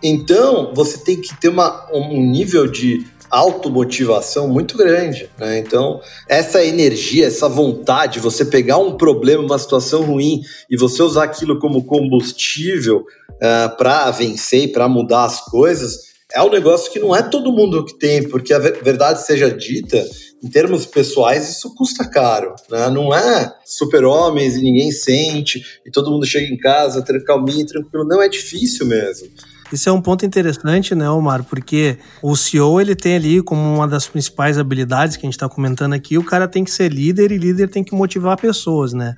Então, você tem que ter uma, um nível de automotivação muito grande. Né? Então, essa energia, essa vontade, você pegar um problema, uma situação ruim e você usar aquilo como combustível uh, é, para vencer e para mudar as coisas, é um negócio que não é todo mundo que tem, porque a verdade seja dita, em termos pessoais, isso custa caro. Né? Não é super-homens e ninguém sente, e todo mundo chega em casa calminho, tranquilo. Não, é difícil mesmo. Isso é um ponto interessante, né, Omar? Porque o CEO ele tem ali como uma das principais habilidades que a gente está comentando aqui, o cara tem que ser líder e líder tem que motivar pessoas, né?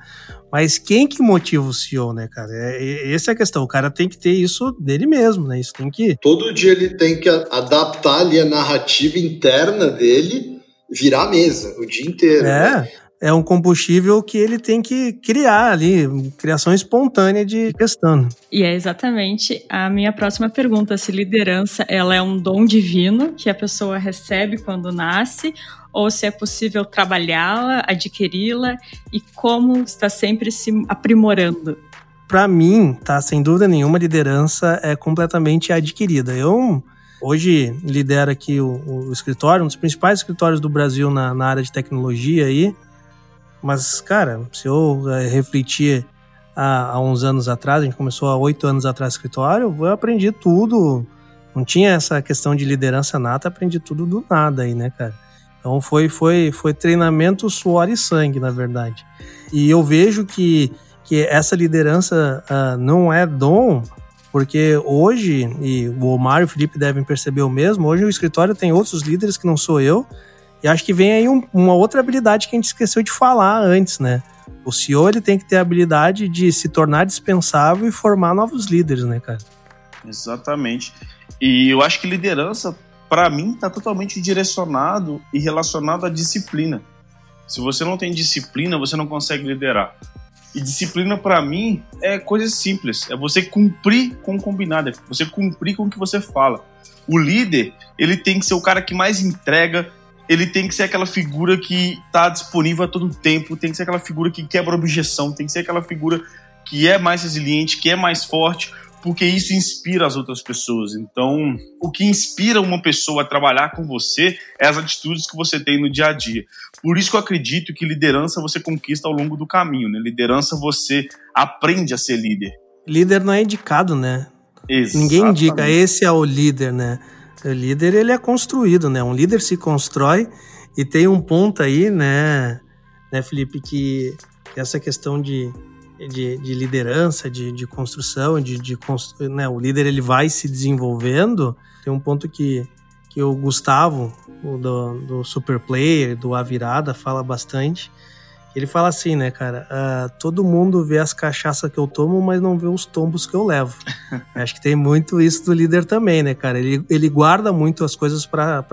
Mas quem que motiva o CEO, né, cara? É, essa é a questão. O cara tem que ter isso dele mesmo, né? Isso tem que. Todo dia ele tem que adaptar ali a narrativa interna dele, virar a mesa o dia inteiro. É. Né? É um combustível que ele tem que criar ali, criação espontânea de questão. E é exatamente a minha próxima pergunta, se liderança ela é um dom divino que a pessoa recebe quando nasce ou se é possível trabalhá-la, adquiri-la e como está sempre se aprimorando. Para mim, tá, sem dúvida nenhuma, liderança é completamente adquirida. Eu Hoje lidera aqui o, o escritório, um dos principais escritórios do Brasil na, na área de tecnologia aí. Mas, cara, se eu é, refletir há, há, uns anos atrás, a gente começou há oito anos atrás escritório, eu aprendi tudo. Não tinha essa questão de liderança nata, aprendi tudo do nada aí, né, cara? Então foi, foi, foi treinamento, suor e sangue, na verdade. E eu vejo que, que essa liderança uh, não é dom, porque hoje, e o Omar e o Felipe devem perceber o mesmo, hoje o escritório tem outros líderes que não sou eu, e acho que vem aí um, uma outra habilidade que a gente esqueceu de falar antes, né? O CEO ele tem que ter a habilidade de se tornar dispensável e formar novos líderes, né, cara? Exatamente. E eu acho que liderança, para mim, está totalmente direcionado e relacionado à disciplina. Se você não tem disciplina, você não consegue liderar. E disciplina, para mim, é coisa simples. É você cumprir com o combinado, é você cumprir com o que você fala. O líder, ele tem que ser o cara que mais entrega, ele tem que ser aquela figura que está disponível a todo tempo, tem que ser aquela figura que quebra objeção, tem que ser aquela figura que é mais resiliente, que é mais forte, porque isso inspira as outras pessoas. Então, o que inspira uma pessoa a trabalhar com você é as atitudes que você tem no dia a dia. Por isso que eu acredito que liderança você conquista ao longo do caminho, né? Liderança você aprende a ser líder. Líder não é indicado, né? Exatamente. Ninguém indica, esse é o líder, né? O líder ele é construído, né? Um líder se constrói e tem um ponto aí, né, né Felipe, que essa questão de, de, de liderança, de, de construção, de, de né, o líder ele vai se desenvolvendo. Tem um ponto que, que o Gustavo, o do, do Super Player, do A Virada, fala bastante. Ele fala assim, né, cara? Uh, todo mundo vê as cachaças que eu tomo, mas não vê os tombos que eu levo. Acho que tem muito isso do líder também, né, cara? Ele, ele guarda muito as coisas para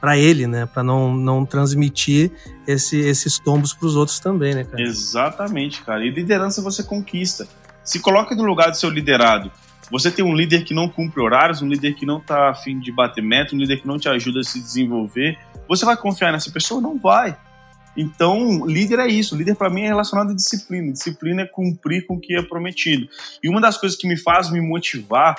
para ele, né? Para não, não transmitir esse, esses tombos para os outros também, né, cara? Exatamente, cara. E liderança você conquista. Se coloque no lugar do seu liderado. Você tem um líder que não cumpre horários, um líder que não está afim de bater meta, um líder que não te ajuda a se desenvolver. Você vai confiar nessa pessoa? Não vai. Então, líder é isso. Líder para mim é relacionado à disciplina. Disciplina é cumprir com o que é prometido. E uma das coisas que me faz me motivar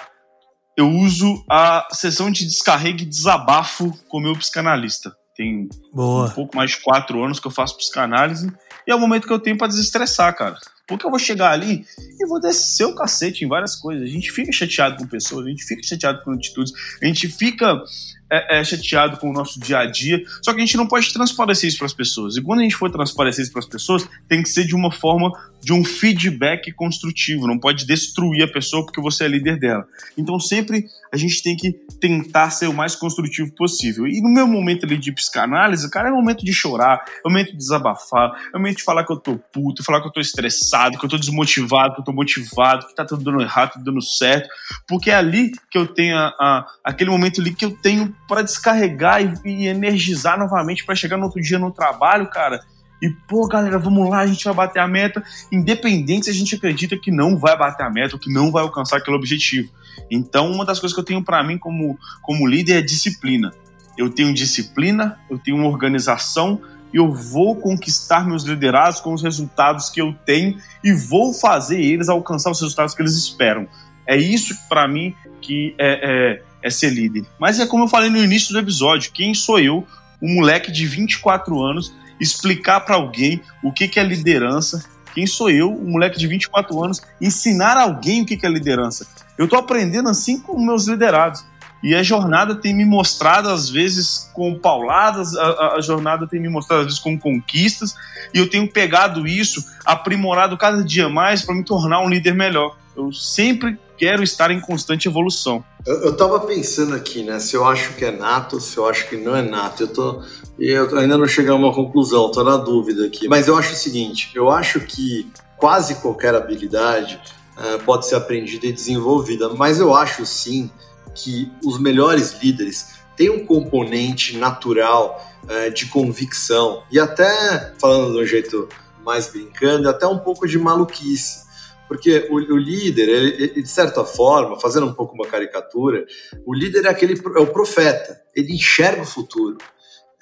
eu uso a sessão de descarrego e desabafo com o meu psicanalista. Tem Boa. um pouco mais de quatro anos que eu faço psicanálise e é o momento que eu tenho para desestressar, cara. Porque eu vou chegar ali e vou descer o cacete em várias coisas. A gente fica chateado com pessoas, a gente fica chateado com atitudes, a gente fica é, é, chateado com o nosso dia a dia. Só que a gente não pode transparecer isso para as pessoas. E quando a gente for transparecer isso para as pessoas, tem que ser de uma forma de um feedback construtivo. Não pode destruir a pessoa porque você é líder dela. Então sempre a gente tem que tentar ser o mais construtivo possível. E no meu momento ali de psicanálise, cara, é momento de chorar, é momento de desabafar, é momento de falar que eu tô puto, falar que eu tô estressado, que eu tô desmotivado, que eu tô motivado, que tá tudo dando errado, tudo dando certo. Porque é ali que eu tenho a, a, aquele momento ali que eu tenho para descarregar e, e energizar novamente para chegar no outro dia no trabalho, cara. E, pô, galera, vamos lá, a gente vai bater a meta, independente se a gente acredita que não vai bater a meta ou que não vai alcançar aquele objetivo. Então, uma das coisas que eu tenho para mim como, como líder é disciplina. Eu tenho disciplina, eu tenho organização e eu vou conquistar meus liderados com os resultados que eu tenho e vou fazer eles alcançar os resultados que eles esperam. É isso para mim que é, é, é ser líder. Mas é como eu falei no início do episódio: quem sou eu, um moleque de 24 anos, explicar para alguém o que, que é liderança? Quem sou eu, um moleque de 24 anos, ensinar alguém o que, é liderança? Eu estou aprendendo assim com meus liderados. E a jornada tem me mostrado, às vezes, com pauladas, a, a, jornada tem me mostrado, às vezes, com conquistas, e eu tenho pegado isso, aprimorado cada dia mais para me tornar um líder melhor. Eu sempre quero estar em constante evolução. Eu, eu tava pensando aqui, né? Se eu acho que é nato, se eu acho que não é nato. Eu tô. Eu ainda não cheguei a uma conclusão, tô na dúvida aqui. Mas eu acho o seguinte: eu acho que quase qualquer habilidade uh, pode ser aprendida e desenvolvida, mas eu acho sim que os melhores líderes têm um componente natural uh, de convicção e até, falando de um jeito mais brincando, até um pouco de maluquice. Porque o, o líder, ele, ele, de certa forma, fazendo um pouco uma caricatura, o líder é aquele é o profeta. Ele enxerga o futuro.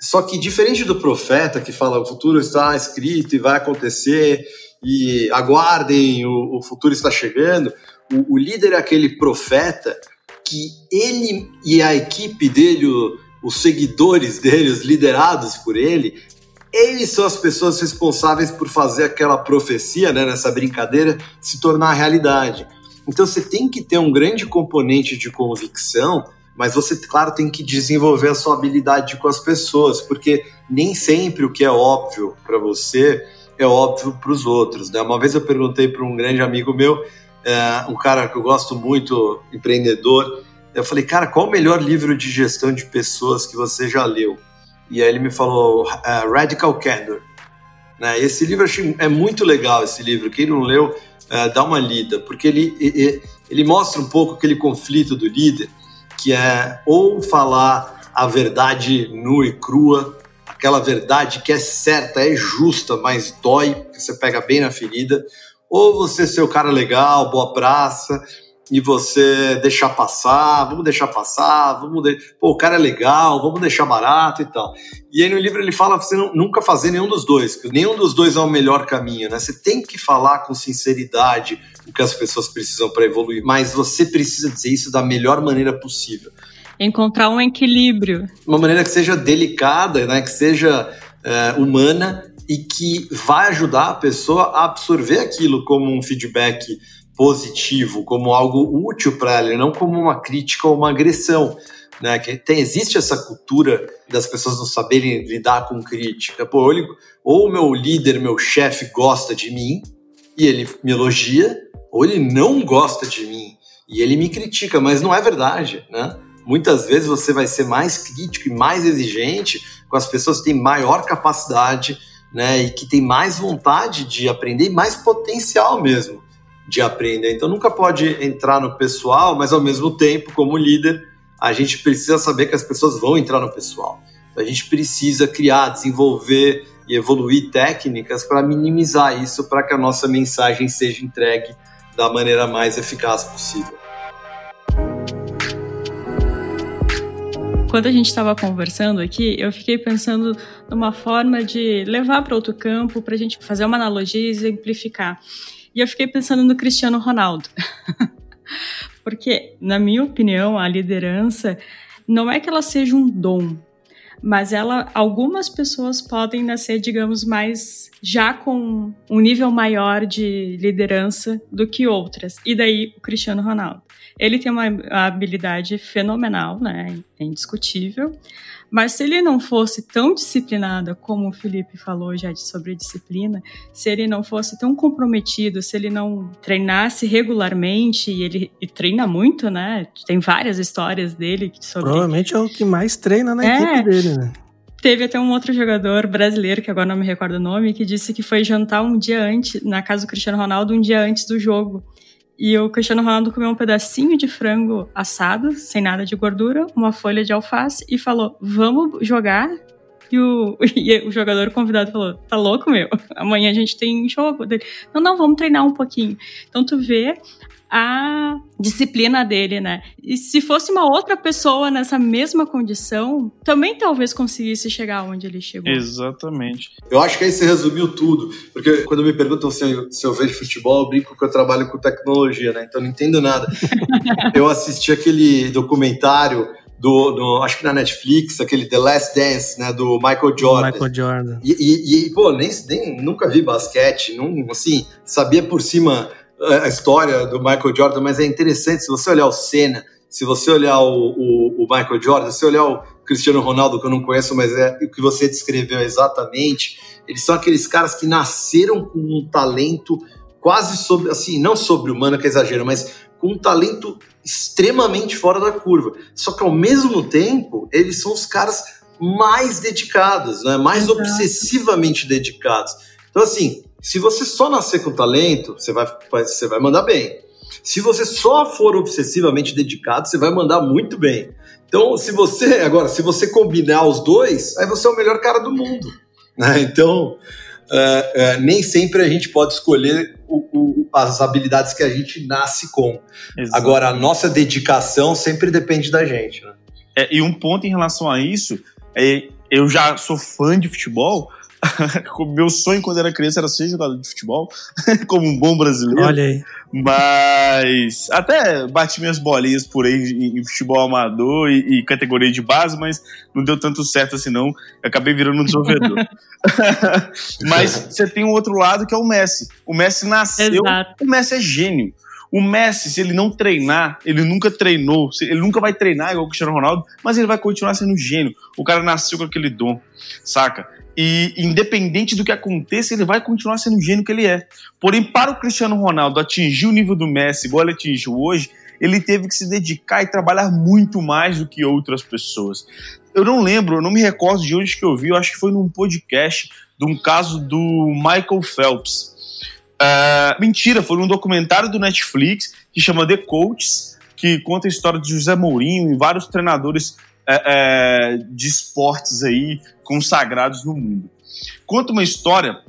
Só que diferente do profeta que fala o futuro está escrito e vai acontecer e aguardem, o, o futuro está chegando, o, o líder é aquele profeta que ele e a equipe dele, os seguidores dele, os liderados por ele, eles são as pessoas responsáveis por fazer aquela profecia, né, nessa brincadeira, se tornar realidade. Então você tem que ter um grande componente de convicção, mas você, claro, tem que desenvolver a sua habilidade com as pessoas, porque nem sempre o que é óbvio para você é óbvio para os outros. Né? Uma vez eu perguntei para um grande amigo meu, é, um cara que eu gosto muito, empreendedor, eu falei, cara, qual o melhor livro de gestão de pessoas que você já leu? E aí ele me falou uh, Radical Candor. Né? Esse livro é muito legal, esse livro. Quem não leu, uh, dá uma lida, porque ele, ele, ele mostra um pouco aquele conflito do líder, que é ou falar a verdade nua e crua, aquela verdade que é certa, é justa, mas dói, você pega bem na ferida, ou você ser o cara legal, boa praça, e você deixar passar, vamos deixar passar, vamos de... pô, o cara é legal, vamos deixar barato e tal. E aí no livro ele fala você não, nunca fazer nenhum dos dois, que nenhum dos dois é o melhor caminho, né? Você tem que falar com sinceridade o que as pessoas precisam para evoluir, mas você precisa dizer isso da melhor maneira possível. Encontrar um equilíbrio. Uma maneira que seja delicada, né? Que seja é, humana e que vai ajudar a pessoa a absorver aquilo como um feedback positivo, como algo útil para ela, não como uma crítica ou uma agressão. Né? Que tem, existe essa cultura das pessoas não saberem lidar com crítica. Pô, ou o meu líder, meu chefe gosta de mim e ele me elogia, ou ele não gosta de mim e ele me critica, mas não é verdade, né? Muitas vezes você vai ser mais crítico e mais exigente com as pessoas que têm maior capacidade, né, e que têm mais vontade de aprender e mais potencial mesmo de aprender. Então nunca pode entrar no pessoal, mas ao mesmo tempo, como líder, a gente precisa saber que as pessoas vão entrar no pessoal. A gente precisa criar, desenvolver e evoluir técnicas para minimizar isso, para que a nossa mensagem seja entregue da maneira mais eficaz possível. Quando a gente estava conversando aqui, eu fiquei pensando numa forma de levar para outro campo, para a gente fazer uma analogia e exemplificar. E eu fiquei pensando no Cristiano Ronaldo. Porque, na minha opinião, a liderança não é que ela seja um dom, mas ela algumas pessoas podem nascer, digamos, mais já com um nível maior de liderança do que outras. E daí o Cristiano Ronaldo. Ele tem uma habilidade fenomenal, né? É indiscutível. Mas se ele não fosse tão disciplinado, como o Felipe falou já sobre disciplina, se ele não fosse tão comprometido, se ele não treinasse regularmente, e ele e treina muito, né? Tem várias histórias dele sobre. Provavelmente é o que mais treina na é, equipe dele, né? Teve até um outro jogador brasileiro, que agora não me recordo o nome, que disse que foi jantar um dia antes, na casa do Cristiano Ronaldo, um dia antes do jogo. E o Cristiano Ronaldo comeu um pedacinho de frango assado, sem nada de gordura, uma folha de alface e falou: Vamos jogar? E o, e o jogador convidado falou: Tá louco, meu? Amanhã a gente tem jogo. Dele, não, não, vamos treinar um pouquinho. Então tu vê a disciplina dele, né? E se fosse uma outra pessoa nessa mesma condição, também talvez conseguisse chegar onde ele chegou. Exatamente. Eu acho que aí você resumiu tudo, porque quando me perguntam se eu, se eu vejo futebol, eu brinco que eu trabalho com tecnologia, né? Então não entendo nada. eu assisti aquele documentário do, do, acho que na Netflix, aquele The Last Dance, né, do Michael Jordan. Michael Jordan. E, e, e pô, nem, nem, nunca vi basquete, não, assim, sabia por cima a história do Michael Jordan, mas é interessante, se você olhar o Senna, se você olhar o, o, o, Michael Jordan, se você olhar o Cristiano Ronaldo, que eu não conheço, mas é o que você descreveu exatamente, eles são aqueles caras que nasceram com um talento quase sobre, assim, não sobre-humano, que é exagero, mas com um talento extremamente fora da curva. Só que ao mesmo tempo, eles são os caras mais dedicados, né? mais Exato. obsessivamente dedicados. Então, assim, se você só nascer com talento, você vai, você vai mandar bem. Se você só for obsessivamente dedicado, você vai mandar muito bem. Então, se você, agora, se você combinar os dois, aí você é o melhor cara do mundo. Né? Então, uh, uh, nem sempre a gente pode escolher o, o, as habilidades que a gente nasce com. Exato. Agora, a nossa dedicação sempre depende da gente. Né? É, e um ponto em relação a isso, é, eu já sou fã de futebol, Meu sonho quando era criança era ser jogador de futebol, como um bom brasileiro. Olha aí. Mas até bati minhas bolinhas por aí em, futebol amador e, e, categoria de base, mas não deu tanto certo assim não. Eu acabei virando um desenvolvedor. mas você tem um outro lado que é o Messi. O Messi nasceu, Exato. o Messi é gênio. O Messi, se ele não treinar, ele nunca treinou, ele nunca vai treinar igual o Cristiano Ronaldo, mas ele vai continuar sendo gênio. O cara nasceu com aquele dom, saca? E independente do que aconteça, ele vai continuar sendo o gênio que ele é. Porém, para o Cristiano Ronaldo atingir o nível do Messi, igual ele atingiu hoje, ele teve que se dedicar e trabalhar muito mais do que outras pessoas. Eu não lembro, eu não me recordo de onde que eu vi, eu acho que foi num podcast de um caso do Michael Phelps. Uh, mentira, foi num documentário do Netflix que chama The Coaches, que conta a história de José Mourinho e vários treinadores é, é, de esportes aí consagrados no mundo. Conta uma história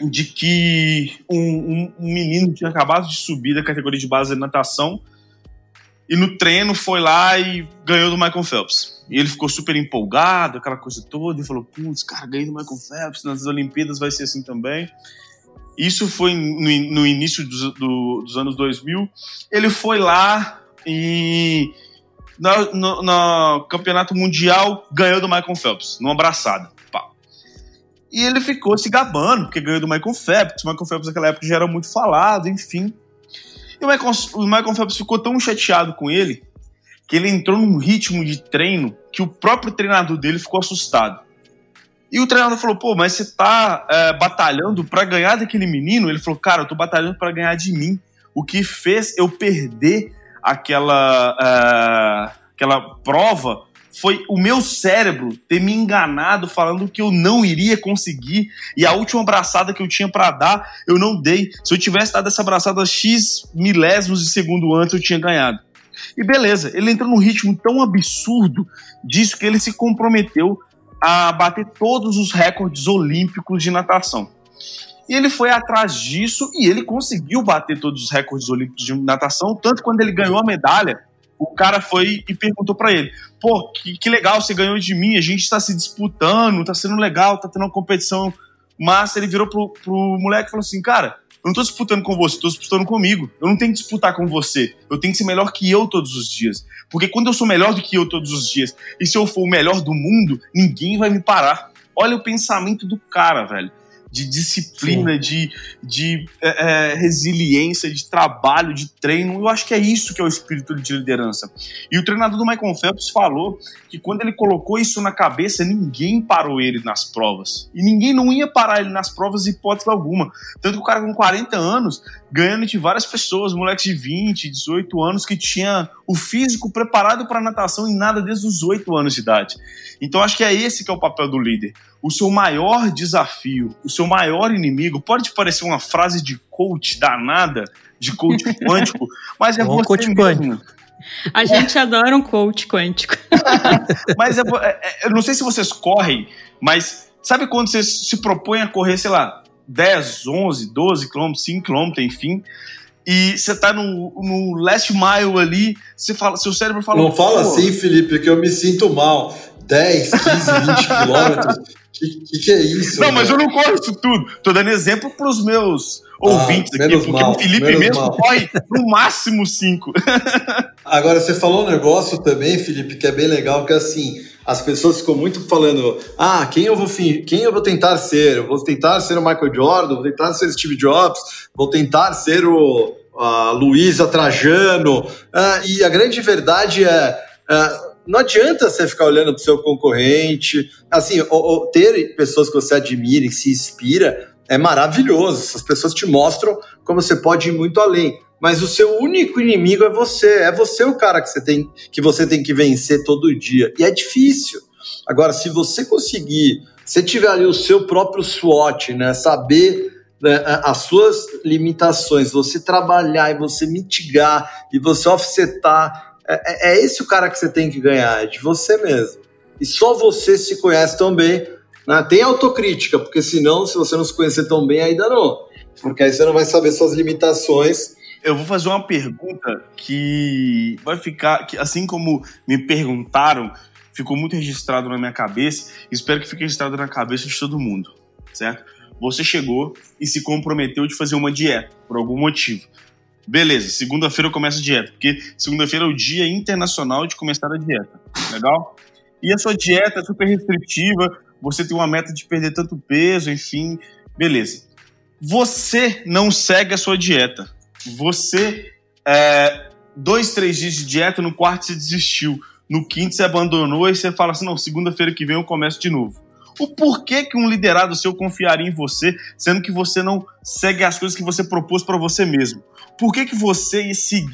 de que um, um, um menino tinha acabado de subir da categoria de base de natação e no treino foi lá e ganhou do Michael Phelps. E ele ficou super empolgado, aquela coisa toda, e falou: Putz, cara, ganhei do Michael Phelps, nas Olimpíadas vai ser assim também. Isso foi no, no início dos, do, dos anos 2000. Ele foi lá e no, no, no, campeonato mundial ganhou do Michael Phelps, numa abraçada. E ele ficou se gabando, porque ganhou do Michael Phelps. O Michael Phelps naquela época já era muito falado, enfim. E o Michael, o Michael Phelps ficou tão chateado com ele que ele entrou num ritmo de treino que o próprio treinador dele ficou assustado. E o treinador falou: pô, mas você tá é, batalhando para ganhar daquele menino? Ele falou: cara, eu tô batalhando para ganhar de mim. O que fez eu perder aquela, é, aquela prova foi o meu cérebro ter me enganado falando que eu não iria conseguir e a última abraçada que eu tinha para dar eu não dei. Se eu tivesse dado essa abraçada x milésimos de segundo antes eu tinha ganhado. E beleza, ele entrou num ritmo tão absurdo disso que ele se comprometeu a bater todos os recordes olímpicos de natação. E ele foi atrás disso e ele conseguiu bater todos os recordes olímpicos de natação, tanto quando ele ganhou a medalha, o cara foi e perguntou para ele: pô, que, que, legal, você ganhou de mim, a gente está se disputando, tá sendo legal, tá tendo uma competição massa. Ele virou pro, pro moleque e falou assim: cara, eu não tô disputando com você, tô disputando comigo. Eu não tenho que disputar com você. Eu tenho que ser melhor que eu todos os dias. Porque quando eu sou melhor do que eu todos os dias, e se eu for o melhor do mundo, ninguém vai me parar. Olha o pensamento do cara, velho de disciplina, Sim. de, de é, é, resiliência, de trabalho, de treino. Eu acho que é isso que é o espírito de liderança. E o treinador do Michael Phelps falou que quando ele colocou isso na cabeça, ninguém parou ele nas provas. E ninguém não ia parar ele nas provas, hipótese alguma. Tanto que o cara com 40 anos, ganhando de várias pessoas, moleques de 20, 18 anos, que tinha o físico preparado para natação em nada desde os 8 anos de idade. Então acho que é esse que é o papel do líder. O seu maior desafio, o seu maior inimigo, pode parecer uma frase de coach danada, de coach quântico, mas é Bom, você coach mesmo. Quântico. A gente adora um coach quântico. mas é, é, eu não sei se vocês correm, mas sabe quando você se propõe a correr, sei lá, 10, 11, 12 quilômetros, 5 quilômetros, enfim, e você tá no, no last mile ali, você fala, seu cérebro fala. Não fala assim, Felipe, que eu me sinto mal. 10, 15, 20 quilômetros. Que, que, que, é isso? Não, né? mas eu não corro isso tudo. Tô dando exemplo pros meus ouvintes ah, aqui, porque mal, o Felipe mesmo mal. corre no máximo 5. Agora, você falou um negócio também, Felipe, que é bem legal, que é assim, as pessoas ficam muito falando, ah, quem eu vou quem eu vou tentar ser? Eu vou tentar ser o Michael Jordan, vou tentar ser Steve Jobs, vou tentar ser o a Luísa Trajano. Ah, e a grande verdade é, é não adianta você ficar olhando para o seu concorrente. Assim, ter pessoas que você admira e se inspira é maravilhoso. Essas pessoas te mostram como você pode ir muito além. Mas o seu único inimigo é você. É você o cara que você tem que você tem que vencer todo dia. E é difícil. Agora, se você conseguir, se tiver ali o seu próprio SWOT, né, saber né, as suas limitações, você trabalhar e você mitigar e você offsetar é, é, é esse o cara que você tem que ganhar, é de você mesmo. E só você se conhece tão bem. Né? Tem autocrítica, porque senão, se você não se conhecer tão bem, ainda não. Porque aí você não vai saber suas limitações. Eu vou fazer uma pergunta que vai ficar, que assim como me perguntaram, ficou muito registrado na minha cabeça. Espero que fique registrado na cabeça de todo mundo. certo? Você chegou e se comprometeu de fazer uma dieta, por algum motivo. Beleza, segunda-feira eu começo a dieta, porque segunda-feira é o dia internacional de começar a dieta. Legal? E a sua dieta é super restritiva, você tem uma meta de perder tanto peso, enfim, beleza. Você não segue a sua dieta. Você, é, dois, três dias de dieta, no quarto você desistiu. No quinto você abandonou e você fala assim: não, segunda-feira que vem eu começo de novo. O porquê que um liderado seu confiaria em você, sendo que você não segue as coisas que você propôs para você mesmo? Por que, que você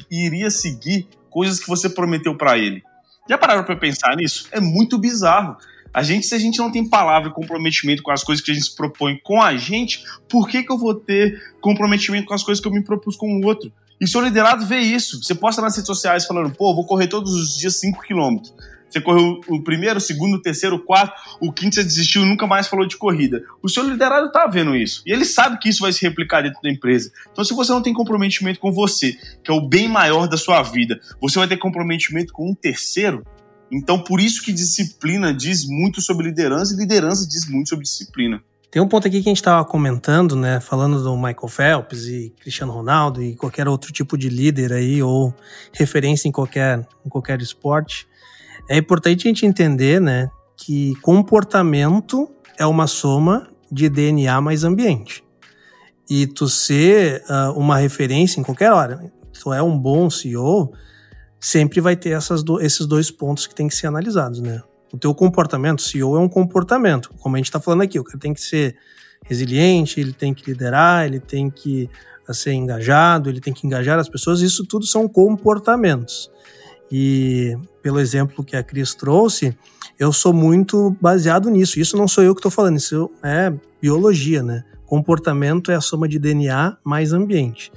iria seguir coisas que você prometeu para ele? Já pararam para pensar nisso? É muito bizarro. A gente, se a gente não tem palavra e comprometimento com as coisas que a gente se propõe com a gente, por que, que eu vou ter comprometimento com as coisas que eu me propus com o outro? E seu liderado vê isso. Você posta nas redes sociais falando, pô, vou correr todos os dias 5 quilômetros. Você correu o primeiro, o segundo, o terceiro, o quarto, o quinto você desistiu nunca mais falou de corrida. O seu liderado tá vendo isso. E ele sabe que isso vai se replicar dentro da empresa. Então, se você não tem comprometimento com você, que é o bem maior da sua vida, você vai ter comprometimento com um terceiro. Então, por isso que disciplina diz muito sobre liderança e liderança diz muito sobre disciplina. Tem um ponto aqui que a gente estava comentando, né? Falando do Michael Phelps e Cristiano Ronaldo e qualquer outro tipo de líder aí, ou referência em qualquer, em qualquer esporte. É importante a gente entender, né, que comportamento é uma soma de DNA mais ambiente. E tu ser uh, uma referência em qualquer hora, tu é um bom CEO, sempre vai ter essas do, esses dois pontos que tem que ser analisados, né? O teu comportamento, CEO é um comportamento, como a gente está falando aqui, o cara tem que ser resiliente, ele tem que liderar, ele tem que ser engajado, ele tem que engajar as pessoas, isso tudo são comportamentos. E pelo exemplo que a Cris trouxe, eu sou muito baseado nisso. Isso não sou eu que estou falando, isso é biologia, né? Comportamento é a soma de DNA mais ambiente.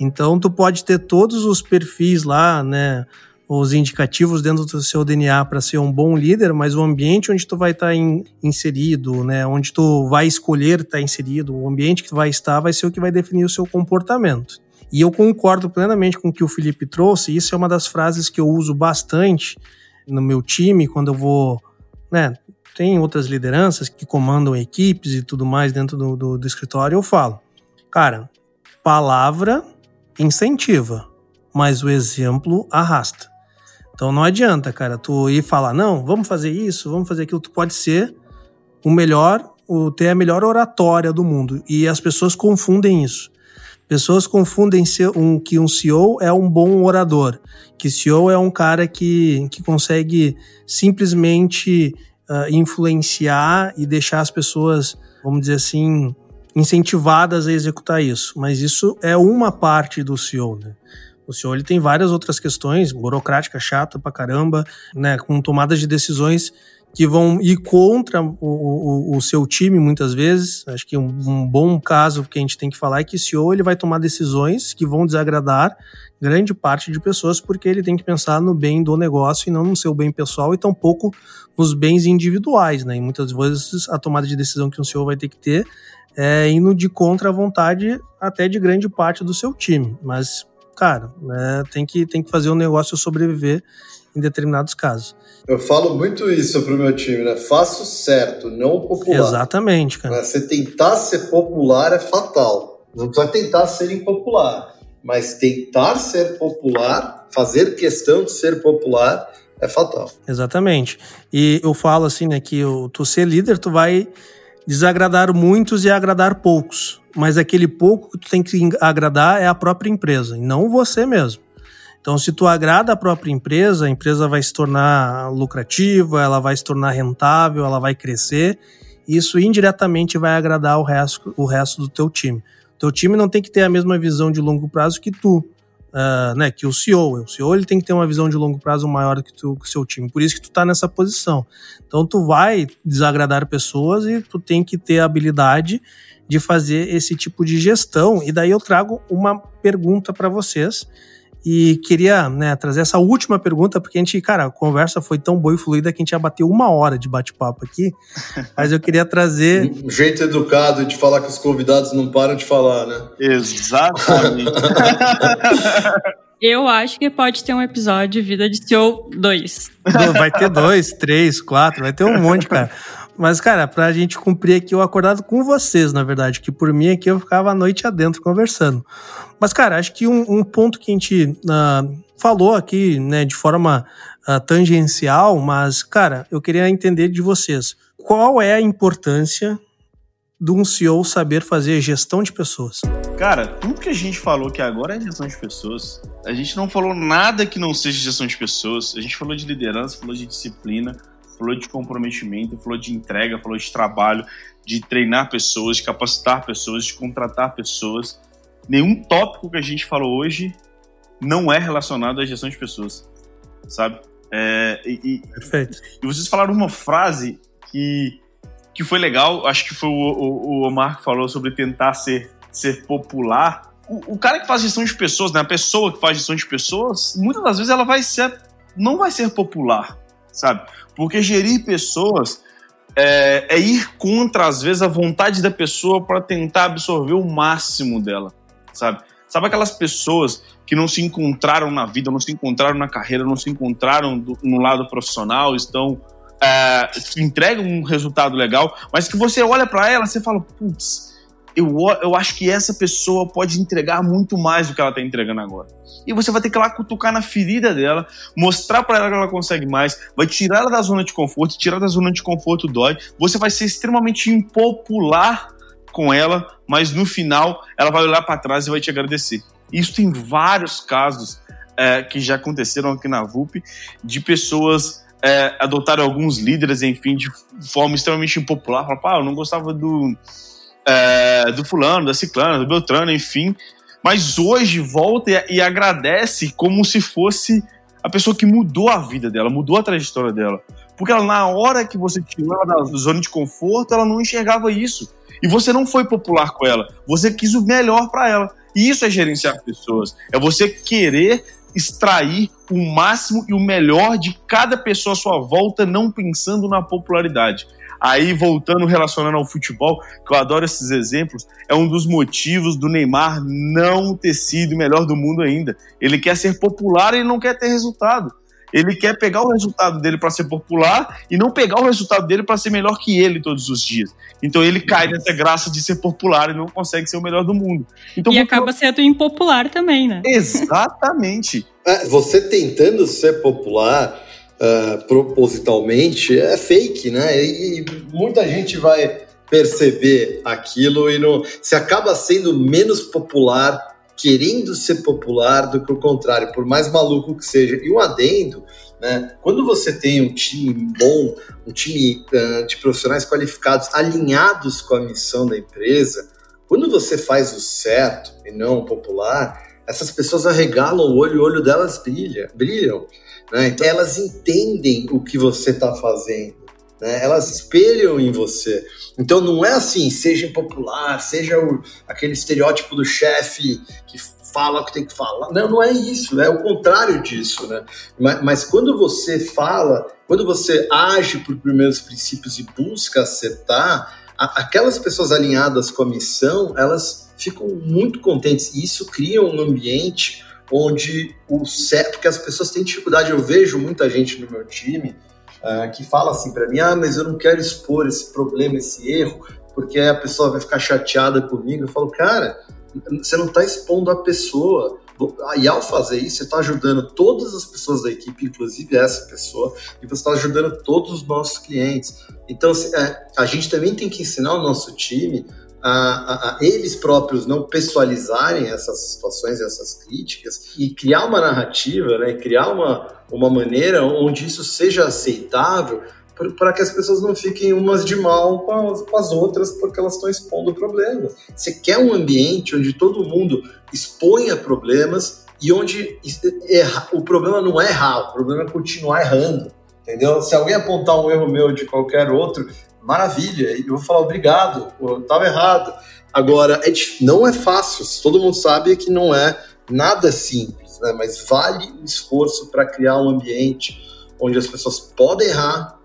Então, tu pode ter todos os perfis lá, né? Os indicativos dentro do seu DNA para ser um bom líder, mas o ambiente onde tu vai estar tá in, inserido, né? Onde tu vai escolher estar tá inserido, o ambiente que tu vai estar vai ser o que vai definir o seu comportamento. E eu concordo plenamente com o que o Felipe trouxe, isso é uma das frases que eu uso bastante no meu time quando eu vou, né, tem outras lideranças que comandam equipes e tudo mais dentro do, do, do escritório, eu falo, cara, palavra incentiva, mas o exemplo arrasta. Então não adianta, cara, tu ir falar, não, vamos fazer isso, vamos fazer aquilo, tu pode ser o melhor, o ter a melhor oratória do mundo. E as pessoas confundem isso. Pessoas confundem um, que um CEO é um bom orador, que CEO é um cara que, que consegue simplesmente uh, influenciar e deixar as pessoas, vamos dizer assim, incentivadas a executar isso. Mas isso é uma parte do CEO, né? O CEO ele tem várias outras questões, burocrática, chata pra caramba, né? Com tomadas de decisões que vão ir contra o, o, o, seu time muitas vezes. Acho que um, um, bom caso que a gente tem que falar é que o CEO ele vai tomar decisões que vão desagradar grande parte de pessoas porque ele tem que pensar no bem do negócio e não no seu bem pessoal e tampouco nos bens individuais, né? E muitas vezes a tomada de decisão que o CEO vai ter que ter é indo de contra a vontade até de grande parte do seu time. Mas, cara, né, tem, que, tem que fazer o negócio sobreviver em determinados casos. Eu falo muito isso pro meu time, né? Faça o certo, não o popular. Exatamente, cara. Você tentar ser popular é fatal. Não precisa tentar ser impopular, mas tentar ser popular, fazer questão de ser popular é fatal. Exatamente. E eu falo assim, né, que tu ser líder, tu vai desagradar muitos e agradar poucos. Mas aquele pouco que tu tem que agradar é a própria empresa, e não você mesmo. Então, se tu agrada a própria empresa, a empresa vai se tornar lucrativa, ela vai se tornar rentável, ela vai crescer. Isso indiretamente vai agradar o resto, o resto do teu time. Teu time não tem que ter a mesma visão de longo prazo que tu, uh, né? Que o CEO. O CEO ele tem que ter uma visão de longo prazo maior que, tu, que o seu time. Por isso que tu tá nessa posição. Então, tu vai desagradar pessoas e tu tem que ter a habilidade de fazer esse tipo de gestão. E daí eu trago uma pergunta para vocês e queria né, trazer essa última pergunta, porque a gente, cara, a conversa foi tão boa e fluida que a gente já bateu uma hora de bate-papo aqui. Mas eu queria trazer. Um jeito educado de falar que os convidados não param de falar, né? Exatamente. Eu acho que pode ter um episódio de Vida de CEO 2. Vai ter dois, três, quatro, vai ter um monte, cara. Mas, cara, pra gente cumprir aqui o acordado com vocês, na verdade, que por mim aqui eu ficava a noite adentro conversando. Mas, cara, acho que um, um ponto que a gente uh, falou aqui, né, de forma uh, tangencial, mas, cara, eu queria entender de vocês. Qual é a importância de um CEO saber fazer gestão de pessoas? Cara, tudo que a gente falou que agora é gestão de pessoas. A gente não falou nada que não seja gestão de pessoas. A gente falou de liderança, falou de disciplina, falou de comprometimento, falou de entrega, falou de trabalho, de treinar pessoas, de capacitar pessoas, de contratar pessoas. Nenhum tópico que a gente falou hoje não é relacionado à gestão de pessoas, sabe? É, e, Perfeito. E vocês falaram uma frase que, que foi legal, acho que foi o, o, o Omar que falou sobre tentar ser, ser popular. O, o, cara que faz gestão de pessoas, né, a pessoa que faz gestão de pessoas, muitas das vezes ela vai ser, não vai ser popular, sabe? Porque gerir pessoas é, é ir contra, às vezes, a vontade da pessoa para tentar absorver o máximo dela, sabe? Sabe aquelas pessoas que não se encontraram na vida, não se encontraram na carreira, não se encontraram do, no lado profissional, estão é, entregam um resultado legal, mas que você olha para ela, você fala, putz, eu, eu acho que essa pessoa pode entregar muito mais do que ela está entregando agora. E você vai ter que ir lá cutucar na ferida dela, mostrar para ela que ela consegue mais, vai tirar ela da zona de conforto, tirar da zona de conforto dói. Você vai ser extremamente impopular com ela, mas no final ela vai olhar para trás e vai te agradecer. Isso tem vários casos é, que já aconteceram aqui na VUP de pessoas é, adotarem alguns líderes, enfim, de forma extremamente impopular. Falar, pá, eu não gostava do é, do fulano, da ciclana, do Beltrano, enfim. Mas hoje volta e, e agradece como se fosse a pessoa que mudou a vida dela, mudou a trajetória dela. Porque ela, na hora que você tirou ela da zona de conforto, ela não enxergava isso. E você não foi popular com ela. Você quis o melhor para ela. E isso é gerenciar pessoas. É você querer extrair o máximo e o melhor de cada pessoa à sua volta, não pensando na popularidade. Aí, voltando, relacionando ao futebol, que eu adoro esses exemplos, é um dos motivos do Neymar não ter sido o melhor do mundo ainda. Ele quer ser popular e não quer ter resultado. Ele quer pegar o resultado dele para ser popular e não pegar o resultado dele para ser melhor que ele todos os dias. Então ele cai nessa graça de ser popular e não consegue ser o melhor do mundo. Então, e acaba sendo impopular também, né? Exatamente. É, você tentando ser popular, uh, propositalmente é fake, né? E, e, muita gente vai perceber aquilo e não, se acaba sendo menos popular querendo ser popular do que o contrário, por mais maluco que seja. E um adendo, né? Quando você tem um time bom, um time uh, de profissionais qualificados alinhados com a missão da empresa, quando você faz o certo e não o popular, essas pessoas arregalam o olho, o olho delas brilha, brilham. Né? Então elas entendem o que você está fazendo. Né? Elas espelham em você. Então não é assim, seja impopular, seja o, aquele estereótipo do chefe que fala o que tem que falar. Não, não é isso, é o contrário disso, né? Mas, mas, quando você fala, quando você age por primeiros princípios e busca acertar, a, aquelas pessoas alinhadas com a missão, elas ficam muito contentes. E isso cria um ambiente onde o certo, porque as pessoas têm dificuldade, eu vejo muita gente no meu time uh, que fala assim para mim, ah, mas eu não quero expor esse problema, esse erro, porque a pessoa vai ficar chateada comigo. Eu falo, cara, você não está expondo a pessoa. E ao fazer isso, você está ajudando todas as pessoas da equipe, inclusive essa pessoa, e você está ajudando todos os nossos clientes. Então, é, a gente também tem que ensinar o nosso time a, a, eles próprios não pessoalizarem essas situações, essas críticas e criar uma narrativa, né, criar uma, uma maneira onde isso seja aceitável para que as pessoas não fiquem umas de mal com as, com as outras porque elas estão expondo problemas. Você quer um ambiente onde todo mundo exponha problemas e onde erra, o problema não é errar, o problema é continuar errando. Entendeu? Se alguém apontar um erro meu de qualquer outro, maravilha, eu vou falar obrigado, eu estava errado. Agora, é, não é fácil, todo mundo sabe que não é nada simples, né? mas vale o esforço para criar um ambiente onde as pessoas podem errar,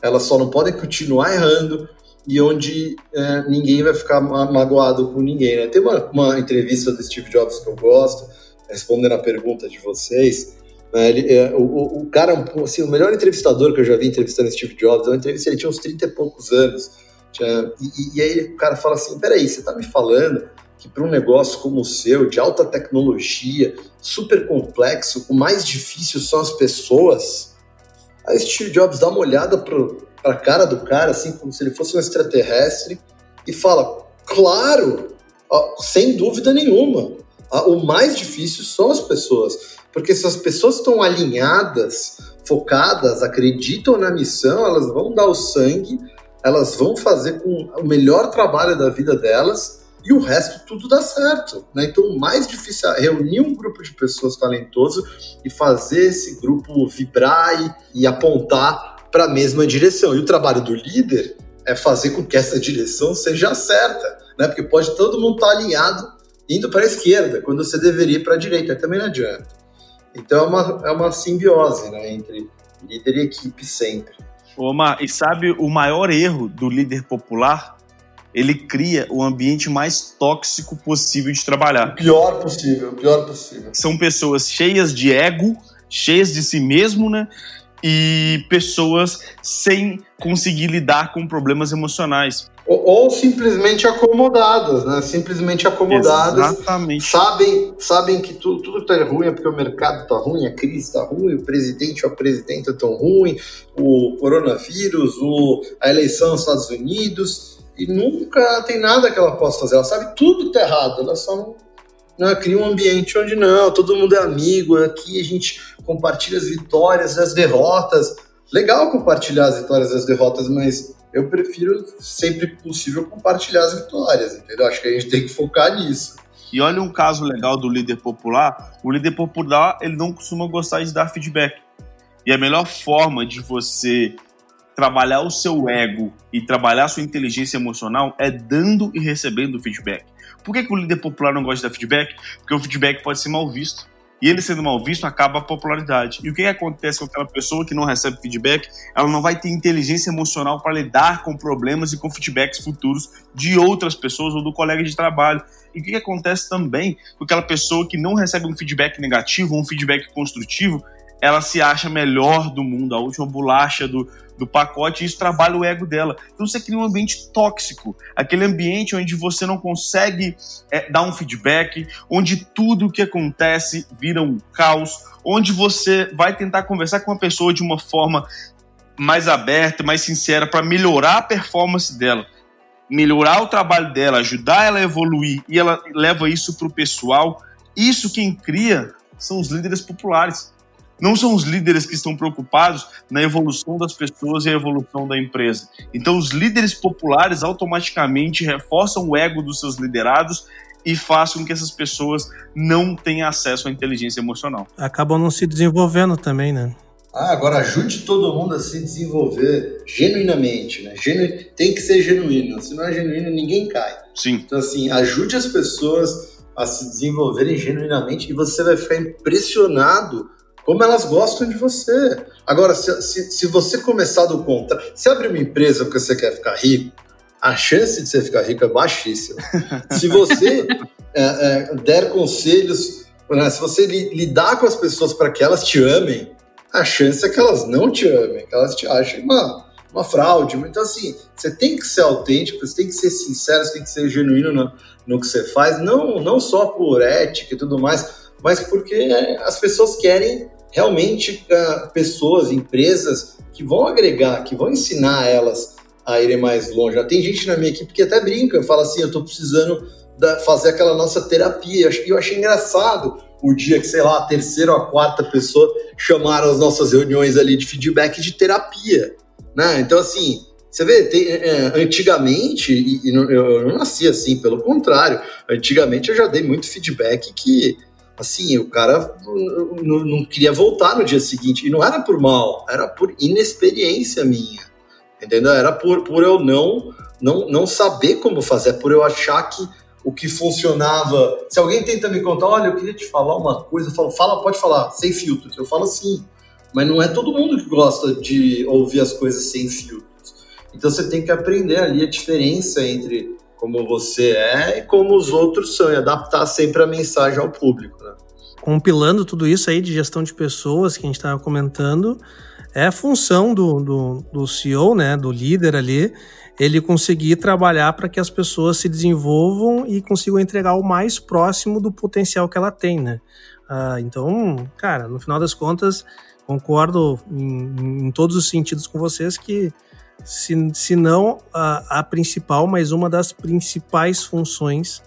elas só não podem continuar errando e onde é, ninguém vai ficar magoado com ninguém. Né? Tem uma, uma entrevista do Steve Jobs que eu gosto, respondendo a pergunta de vocês? Ele, é, o, o, cara, assim, o melhor entrevistador que eu já vi entrevistando Steve Jobs, eu entrevistei, ele tinha uns 30 e poucos anos. Tinha, e, e, aí o cara fala assim: peraí, você tá me falando que para um negócio como o seu, de alta tecnologia, super complexo, o mais difícil são as pessoas? Aí Steve Jobs dá uma olhada para a cara do cara, assim, como se ele fosse um extraterrestre, e fala: claro, sem dúvida nenhuma, o mais difícil são as pessoas. Porque se as pessoas estão alinhadas, focadas, acreditam na missão, elas vão dar o sangue, elas vão fazer com o melhor trabalho da vida delas e o resto tudo dá certo. Né? Então, o mais difícil é reunir um grupo de pessoas talentoso e fazer esse grupo vibrar e, e apontar para a mesma direção. E o trabalho do líder é fazer com que essa direção seja certa, né? porque pode todo mundo estar tá alinhado indo para a esquerda, quando você deveria ir para a direita, também não adianta. Então é uma, é uma simbiose né, entre líder e equipe sempre. Omar, e sabe o maior erro do líder popular? Ele cria o ambiente mais tóxico possível de trabalhar. O pior possível, o pior possível. São pessoas cheias de ego, cheias de si mesmo, né? E pessoas sem conseguir lidar com problemas emocionais. Ou, ou, simplesmente acomodadas, né? Simplesmente acomodadas. Exatamente. Sabem, sabem que tudo, tudo tá ruim é porque o mercado tá ruim, a crise tá ruim, o presidente ou a presidenta tão ruim, o coronavírus, o, a eleição nos Estados Unidos, e nunca tem nada que ela possa fazer. Ela sabe tudo tá errado, ela só não, não cria um ambiente onde não, todo mundo é amigo, aqui a gente compartilha as vitórias, as derrotas. Legal compartilhar as vitórias e as derrotas, mas eu prefiro sempre possível compartilhar as vitórias, entendeu? Acho que a gente tem que focar nisso. E olha um caso legal do líder popular. O líder popular, ele não costuma gostar de dar feedback. E a melhor forma de você trabalhar o seu ego e trabalhar a sua inteligência emocional é dando e recebendo feedback. Por que, que o líder popular não gosta de dar feedback? Porque o feedback pode ser mal visto. E ele sendo mal visto, acaba a popularidade. E o que, acontece com aquela pessoa que não recebe feedback? Ela não vai ter inteligência emocional para lidar com problemas e com feedbacks futuros de outras pessoas ou do colega de trabalho. E o que, que acontece também com aquela pessoa que não recebe um feedback negativo, um feedback construtivo? Ela se acha melhor do mundo, a última bolacha do, do pacote, e isso trabalha o ego dela. Então você cria um ambiente tóxico, aquele ambiente onde você não consegue é, dar um feedback, onde tudo o que acontece vira um caos, onde você vai tentar conversar com uma pessoa de uma forma mais aberta, mais sincera, para melhorar a performance dela, melhorar o trabalho dela, ajudar ela a evoluir, e ela leva isso para o pessoal. Isso quem cria são os líderes populares não são os líderes que estão preocupados na evolução das pessoas e a evolução da empresa. Então, os líderes populares automaticamente reforçam o ego dos seus liderados e fazem com que essas pessoas não tenham acesso à inteligência emocional. Acabam não se desenvolvendo também, né? Ah, agora ajude todo mundo a se desenvolver genuinamente, né? Genu... Tem que ser genuíno. Se não é genuíno, ninguém cai. Sim. Então, assim, ajude as pessoas a se desenvolverem genuinamente e você vai ficar impressionado como elas gostam de você. Agora, se, se, se você começar do contrário, se abrir uma empresa porque você quer ficar rico, a chance de você ficar rico é baixíssima. se você é, é, der conselhos, né, se você li, lidar com as pessoas para que elas te amem, a chance é que elas não te amem, que elas te achem uma, uma fraude. Então, assim, você tem que ser autêntico, você tem que ser sincero, você tem que ser genuíno no, no que você faz, não, não só por ética e tudo mais, mas porque as pessoas querem realmente uh, pessoas, empresas que vão agregar, que vão ensinar elas a irem mais longe. Tem gente na minha equipe que até brinca, fala assim, eu estou precisando da, fazer aquela nossa terapia. E eu achei engraçado o dia que, sei lá, a terceira ou a quarta pessoa chamaram as nossas reuniões ali de feedback de terapia. Né? Então, assim, você vê, tem, é, antigamente, e, e eu não nasci assim, pelo contrário, antigamente eu já dei muito feedback que assim, o cara não, queria voltar no dia seguinte. E não era por mal, era por inexperiência minha. Entendeu? Era por, por eu não, não, não saber como fazer, por eu achar que o que funcionava. Se alguém tenta me contar, olha, eu queria te falar uma coisa, eu falo, fala, pode falar, sem filtros. Eu falo assim. Mas não é todo mundo que gosta de ouvir as coisas sem filtros. Então você tem que aprender ali a diferença entre como você é e como os outros são, e adaptar sempre a mensagem ao público, né? compilando tudo isso aí de gestão de pessoas que a gente estava comentando, é função do, do, do CEO, né, do líder ali, ele conseguir trabalhar para que as pessoas se desenvolvam e consigam entregar o mais próximo do potencial que ela tem, né? Uh, então, cara, no final das contas, concordo em, em, todos os sentidos com vocês que, se, se não a, a principal, mas uma das principais funções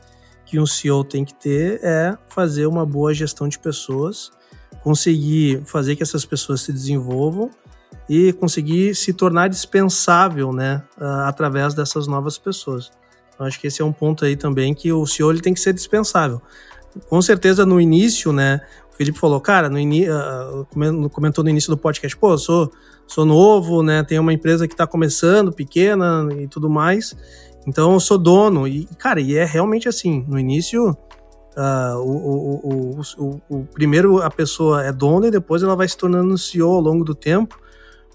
que um CEO tem que ter é fazer uma boa gestão de pessoas, conseguir fazer que essas pessoas se desenvolvam e conseguir se tornar dispensável, né, através dessas novas pessoas. Então, acho que esse é um ponto aí também que o CEO ele tem que ser dispensável. Com certeza no início, né, o Felipe falou, cara, no comentou no início do podcast, pô, eu sou, sou novo, né, tenho uma empresa que está começando, pequena e tudo mais, então eu sou dono. E, cara, e é realmente assim, no início, Uh, o, o, o, o, primeiro a pessoa é dona e depois ela vai se tornando CEO ao longo do tempo.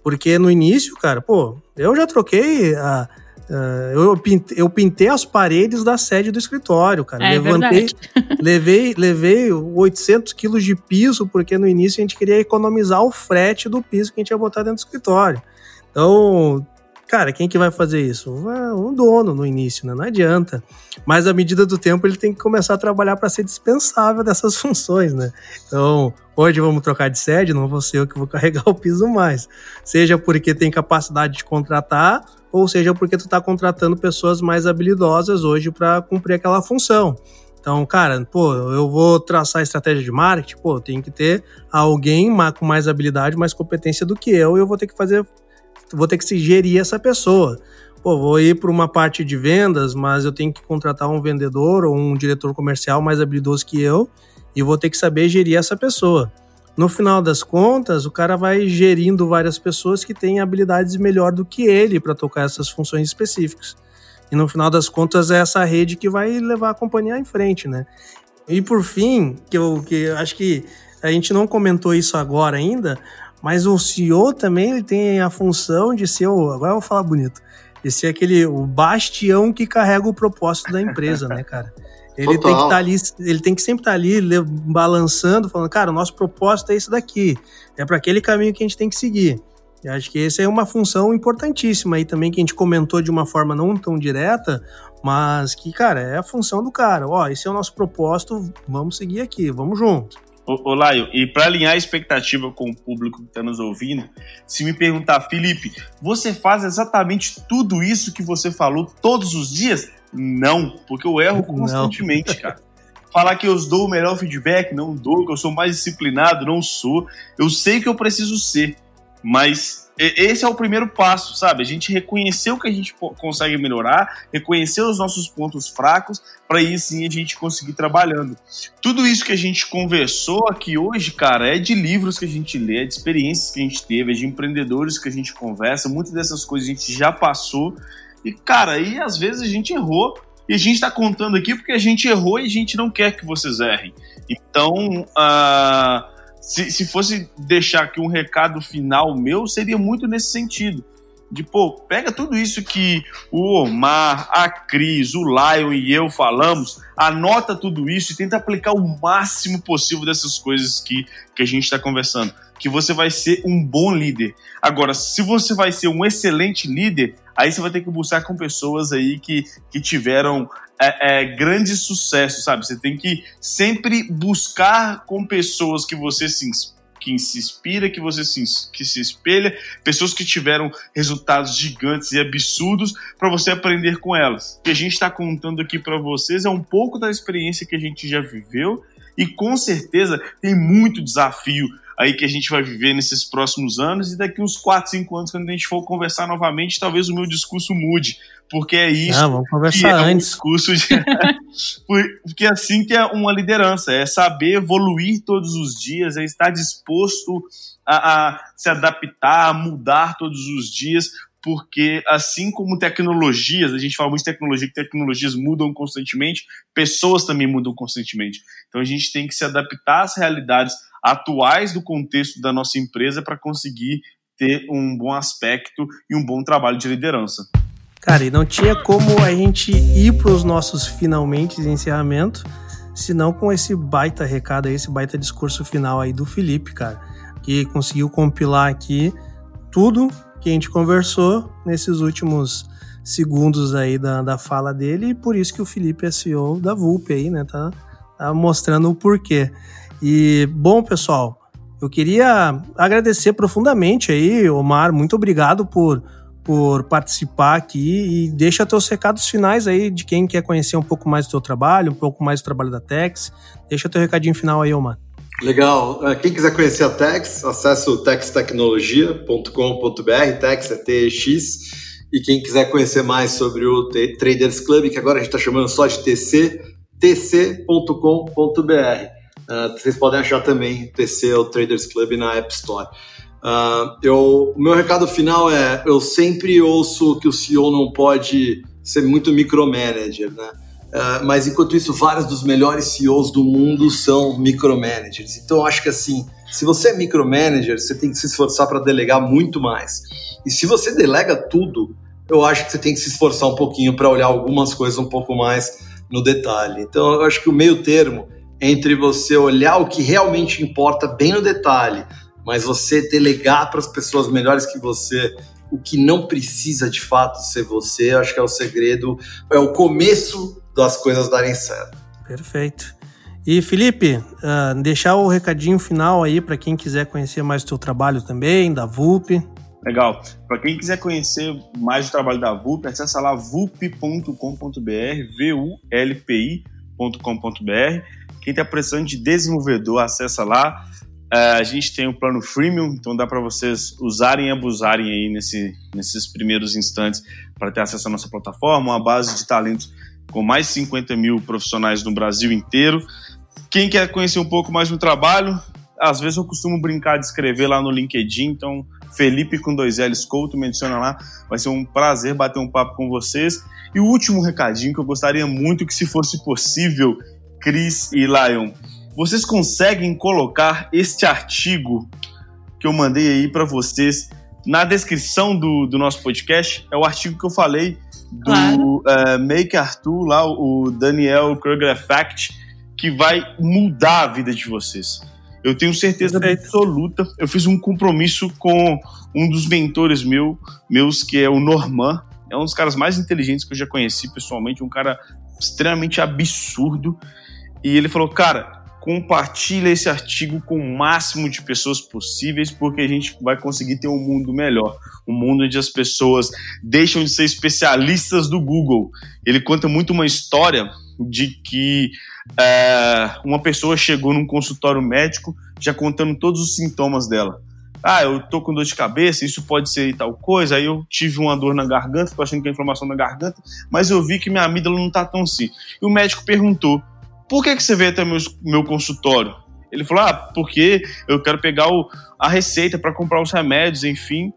Porque no início, cara, pô, eu já troquei a. Uh, eu, pintei, eu pintei as paredes da sede do escritório, cara. É Levantei, levei, levei 800 quilos de piso, porque no início a gente queria economizar o frete do piso que a gente ia botar dentro do escritório. Então, Cara, quem que vai fazer isso? Um dono no início, né? Não adianta. Mas à medida do tempo ele tem que começar a trabalhar para ser dispensável dessas funções, né? Então, hoje vamos trocar de sede, não vou ser eu que vou carregar o piso mais. Seja porque tem capacidade de contratar, ou seja porque tu está contratando pessoas mais habilidosas hoje para cumprir aquela função. Então, cara, pô, eu vou traçar estratégia de marketing, pô, tem que ter alguém com mais habilidade, mais competência do que eu, e eu vou ter que fazer vou ter que gerir essa pessoa. Pô, vou ir para uma parte de vendas, mas eu tenho que contratar um vendedor ou um diretor comercial mais habilidoso que eu e vou ter que saber gerir essa pessoa. No final das contas, o cara vai gerindo várias pessoas que têm habilidades melhor do que ele para tocar essas funções específicas. E no final das contas é essa rede que vai levar a companhia em frente, né? E por fim, que eu, que eu acho que a gente não comentou isso agora ainda, mas o CEO também ele tem a função de ser o. Agora eu vou falar bonito. De ser aquele o bastião que carrega o propósito da empresa, né, cara? Ele Total. tem que estar tá ali, ele tem que sempre estar tá ali balançando, falando, cara, o nosso propósito é isso daqui. É para aquele caminho que a gente tem que seguir. E acho que essa é uma função importantíssima aí também que a gente comentou de uma forma não tão direta, mas que, cara, é a função do cara. Ó, esse é o nosso propósito, vamos seguir aqui, vamos junto. Ô, Laio, e para alinhar a expectativa com o público que está nos ouvindo, se me perguntar, Felipe, você faz exatamente tudo isso que você falou todos os dias? Não, porque eu erro constantemente, cara. Falar que eu dou o melhor feedback, não dou, que eu sou mais disciplinado, não sou. Eu sei que eu preciso ser, mas esse é o primeiro passo, sabe? A gente reconhecer o que a gente consegue melhorar, reconhecer os nossos pontos fracos, para aí sim a gente conseguir trabalhando. Tudo isso que a gente conversou aqui hoje, cara, é de livros que a gente lê, é de experiências que a gente teve, é de empreendedores que a gente conversa, muitas dessas coisas a gente já passou. E, cara, aí às vezes a gente errou, e a gente está contando aqui porque a gente errou e a gente não quer que vocês errem. Então, uh, se, se fosse deixar aqui um recado final meu, seria muito nesse sentido. De, pô, pega tudo isso que o Omar, a Cris, o Lion e eu falamos, anota tudo isso e tenta aplicar o máximo possível dessas coisas que, que a gente está conversando. Que você vai ser um bom líder. Agora, se você vai ser um excelente líder, aí você vai ter que buscar com pessoas aí que, que tiveram é, é, grande sucesso, sabe? Você tem que sempre buscar com pessoas que você se, que se inspira, que você se, que se espelha, pessoas que tiveram resultados gigantes e absurdos para você aprender com elas. O que a gente está contando aqui para vocês é um pouco da experiência que a gente já viveu e com certeza tem muito desafio aí que a gente vai viver nesses próximos anos e daqui uns 4, 5 anos, quando a gente for conversar novamente, talvez o meu discurso mude, porque é isso Não, vamos conversar é antes. um discurso de... porque é assim que é uma liderança, é saber evoluir todos os dias, é estar disposto a, a se adaptar, a mudar todos os dias, porque assim como tecnologias, a gente fala muito de tecnologia, que tecnologias mudam constantemente, pessoas também mudam constantemente. Então a gente tem que se adaptar às realidades atuais do contexto da nossa empresa para conseguir ter um bom aspecto e um bom trabalho de liderança. Cara, e não tinha como a gente ir para os nossos finalmente de encerramento senão com esse baita recado aí, esse baita discurso final aí do Felipe, cara, que conseguiu compilar aqui tudo que a gente conversou nesses últimos segundos aí da, da fala dele, e por isso que o Felipe é CEO da VUP aí, né? Tá, tá mostrando o porquê. E, bom, pessoal, eu queria agradecer profundamente aí, Omar, muito obrigado por, por participar aqui e deixa teus recados finais aí de quem quer conhecer um pouco mais do teu trabalho, um pouco mais do trabalho da Tex. Deixa teu recadinho final aí, Omar. Legal. É, quem quiser conhecer a Tex, acesse o textecnologia.com.br, Tex é TX. E quem quiser conhecer mais sobre o Traders Club, que agora a gente está chamando só de TC, tc.com.br. Uh, vocês podem achar também TC, o Traders Club, na App Store. Uh, eu, o meu recado final é: eu sempre ouço que o CEO não pode ser muito micromanager, né? Uh, mas enquanto isso, vários dos melhores CEOs do mundo são micromanagers. Então, eu acho que assim, se você é micromanager, você tem que se esforçar para delegar muito mais. E se você delega tudo, eu acho que você tem que se esforçar um pouquinho para olhar algumas coisas um pouco mais no detalhe. Então, eu acho que o meio termo entre você olhar o que realmente importa bem no detalhe, mas você delegar para as pessoas melhores que você o que não precisa de fato ser você, acho que é o segredo, é o começo das coisas darem certo. Perfeito. E Felipe, uh, deixar o recadinho final aí para quem quiser conhecer mais o teu trabalho também, da VUP. Legal. Para quem quiser conhecer mais o trabalho da VUP, acessa lá vup.com.br, V-U-L-P-I.com.br. Quem está precisando de desenvolvedor, acessa lá. Uh, a gente tem o plano freemium, então dá para vocês usarem e abusarem aí nesse, nesses primeiros instantes para ter acesso à nossa plataforma, uma base de talentos com mais de 50 mil profissionais no Brasil inteiro. Quem quer conhecer um pouco mais do trabalho, às vezes eu costumo brincar de escrever lá no LinkedIn, então Felipe com dois L's Couto, me adiciona lá. Vai ser um prazer bater um papo com vocês. E o último recadinho que eu gostaria muito que, se fosse possível, Cris e Lion, vocês conseguem colocar este artigo que eu mandei aí para vocês na descrição do, do nosso podcast? É o artigo que eu falei do claro. uh, Make Arthur, lá, o Daniel Kruger Effect, que vai mudar a vida de vocês. Eu tenho certeza Perfeito. absoluta. Eu fiz um compromisso com um dos mentores meu, meus, que é o Norman. É um dos caras mais inteligentes que eu já conheci pessoalmente, um cara extremamente absurdo. E ele falou: Cara, compartilha esse artigo com o máximo de pessoas possíveis, porque a gente vai conseguir ter um mundo melhor. Um mundo onde as pessoas deixam de ser especialistas do Google. Ele conta muito uma história de que é, uma pessoa chegou num consultório médico já contando todos os sintomas dela. Ah, eu tô com dor de cabeça, isso pode ser tal coisa. Aí eu tive uma dor na garganta, tô achando que é inflamação na garganta, mas eu vi que minha amígdala não tá tão assim. E o médico perguntou: por que, que você veio até meu, meu consultório? Ele falou: ah, porque eu quero pegar o, a receita para comprar os remédios, enfim.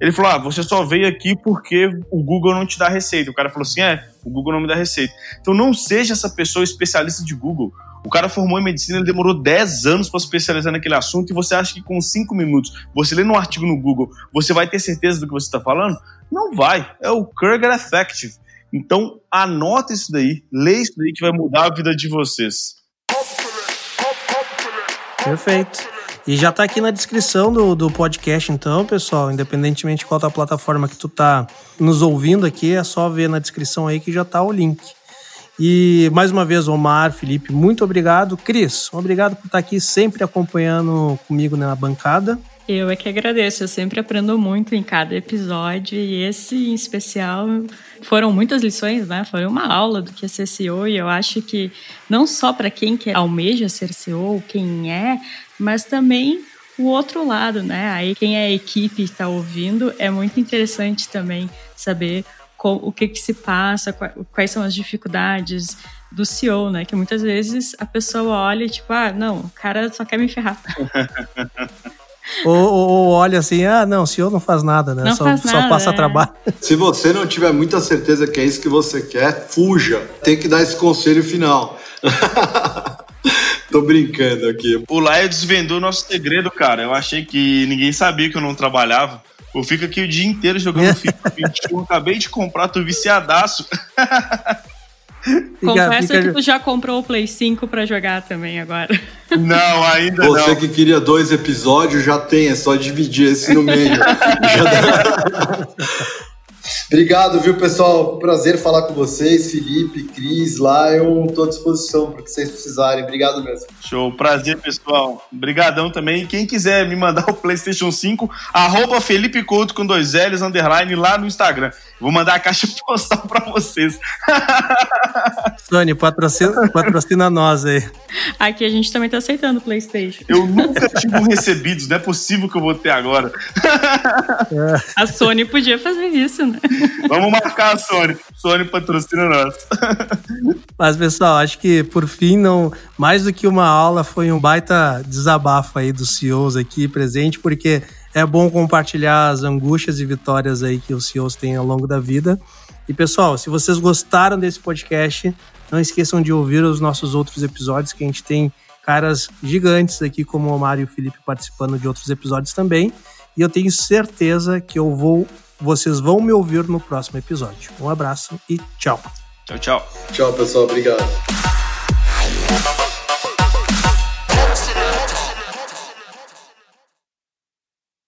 Ele falou: Ah, você só veio aqui porque o Google não te dá receita. O cara falou assim: É, o Google não me dá receita. Então não seja essa pessoa especialista de Google. O cara formou em medicina, ele demorou 10 anos para se especializar naquele assunto e você acha que com 5 minutos, você lendo um artigo no Google, você vai ter certeza do que você está falando? Não vai. É o Kruger Effective. Então anota isso daí, lê isso daí que vai mudar a vida de vocês. Perfeito. E já tá aqui na descrição do, do podcast, então, pessoal, independentemente de qual a plataforma que tu tá nos ouvindo aqui, é só ver na descrição aí que já tá o link. E mais uma vez, Omar, Felipe, muito obrigado. Cris, obrigado por estar aqui sempre acompanhando comigo na bancada. Eu é que agradeço, eu sempre aprendo muito em cada episódio e esse em especial foram muitas lições, né? Foi uma aula do que é ser CEO e eu acho que não só para quem quer almeja ser CEO, quem é, mas também o outro lado, né? Aí quem é equipe está ouvindo é muito interessante também saber o que, que se passa, quais são as dificuldades do CEO, né? Que muitas vezes a pessoa olha e tipo, ah, não, o cara só quer me ferrar. ou, ou, ou, olha assim, ah, não, o CEO não faz nada, né? Não só, faz nada, só passa é. trabalho. Se você não tiver muita certeza que é isso que você quer, fuja. Tem que dar esse conselho final. Tô brincando aqui. O Laia desvendou o nosso segredo, cara. Eu achei que ninguém sabia que eu não trabalhava. Eu fico aqui o dia inteiro jogando FIFA 21. Acabei de comprar, tô viciadaço. Confessa fica... que tu já comprou o Play 5 para jogar também agora. Não, ainda Você não. Você que queria dois episódios já tem, é só dividir esse no meio. Obrigado, viu, pessoal? Prazer falar com vocês. Felipe, Cris, Lion, estou à disposição para que vocês precisarem. Obrigado mesmo. Show, prazer, pessoal. Obrigadão também. Quem quiser me mandar o PlayStation 5, arroba Felipe Couto com dois L's, underline, lá no Instagram. Vou mandar a caixa postal para vocês. Sony, patrocina, patrocina nós aí. Aqui a gente também tá aceitando o PlayStation. Eu nunca tive um recebidos, não é possível que eu vou ter agora. É. A Sony podia fazer isso, né? Vamos marcar a Sony. Sony patrocina nós. Mas, pessoal, acho que por fim, não mais do que uma aula, foi um baita desabafo aí dos CEOs aqui presente, porque é bom compartilhar as angústias e vitórias aí que os CEOs têm ao longo da vida. E pessoal, se vocês gostaram desse podcast, não esqueçam de ouvir os nossos outros episódios, que a gente tem caras gigantes aqui, como o Mário e o Felipe participando de outros episódios também. E eu tenho certeza que eu vou, vocês vão me ouvir no próximo episódio. Um abraço e tchau. Tchau, tchau. Tchau, pessoal. Obrigado.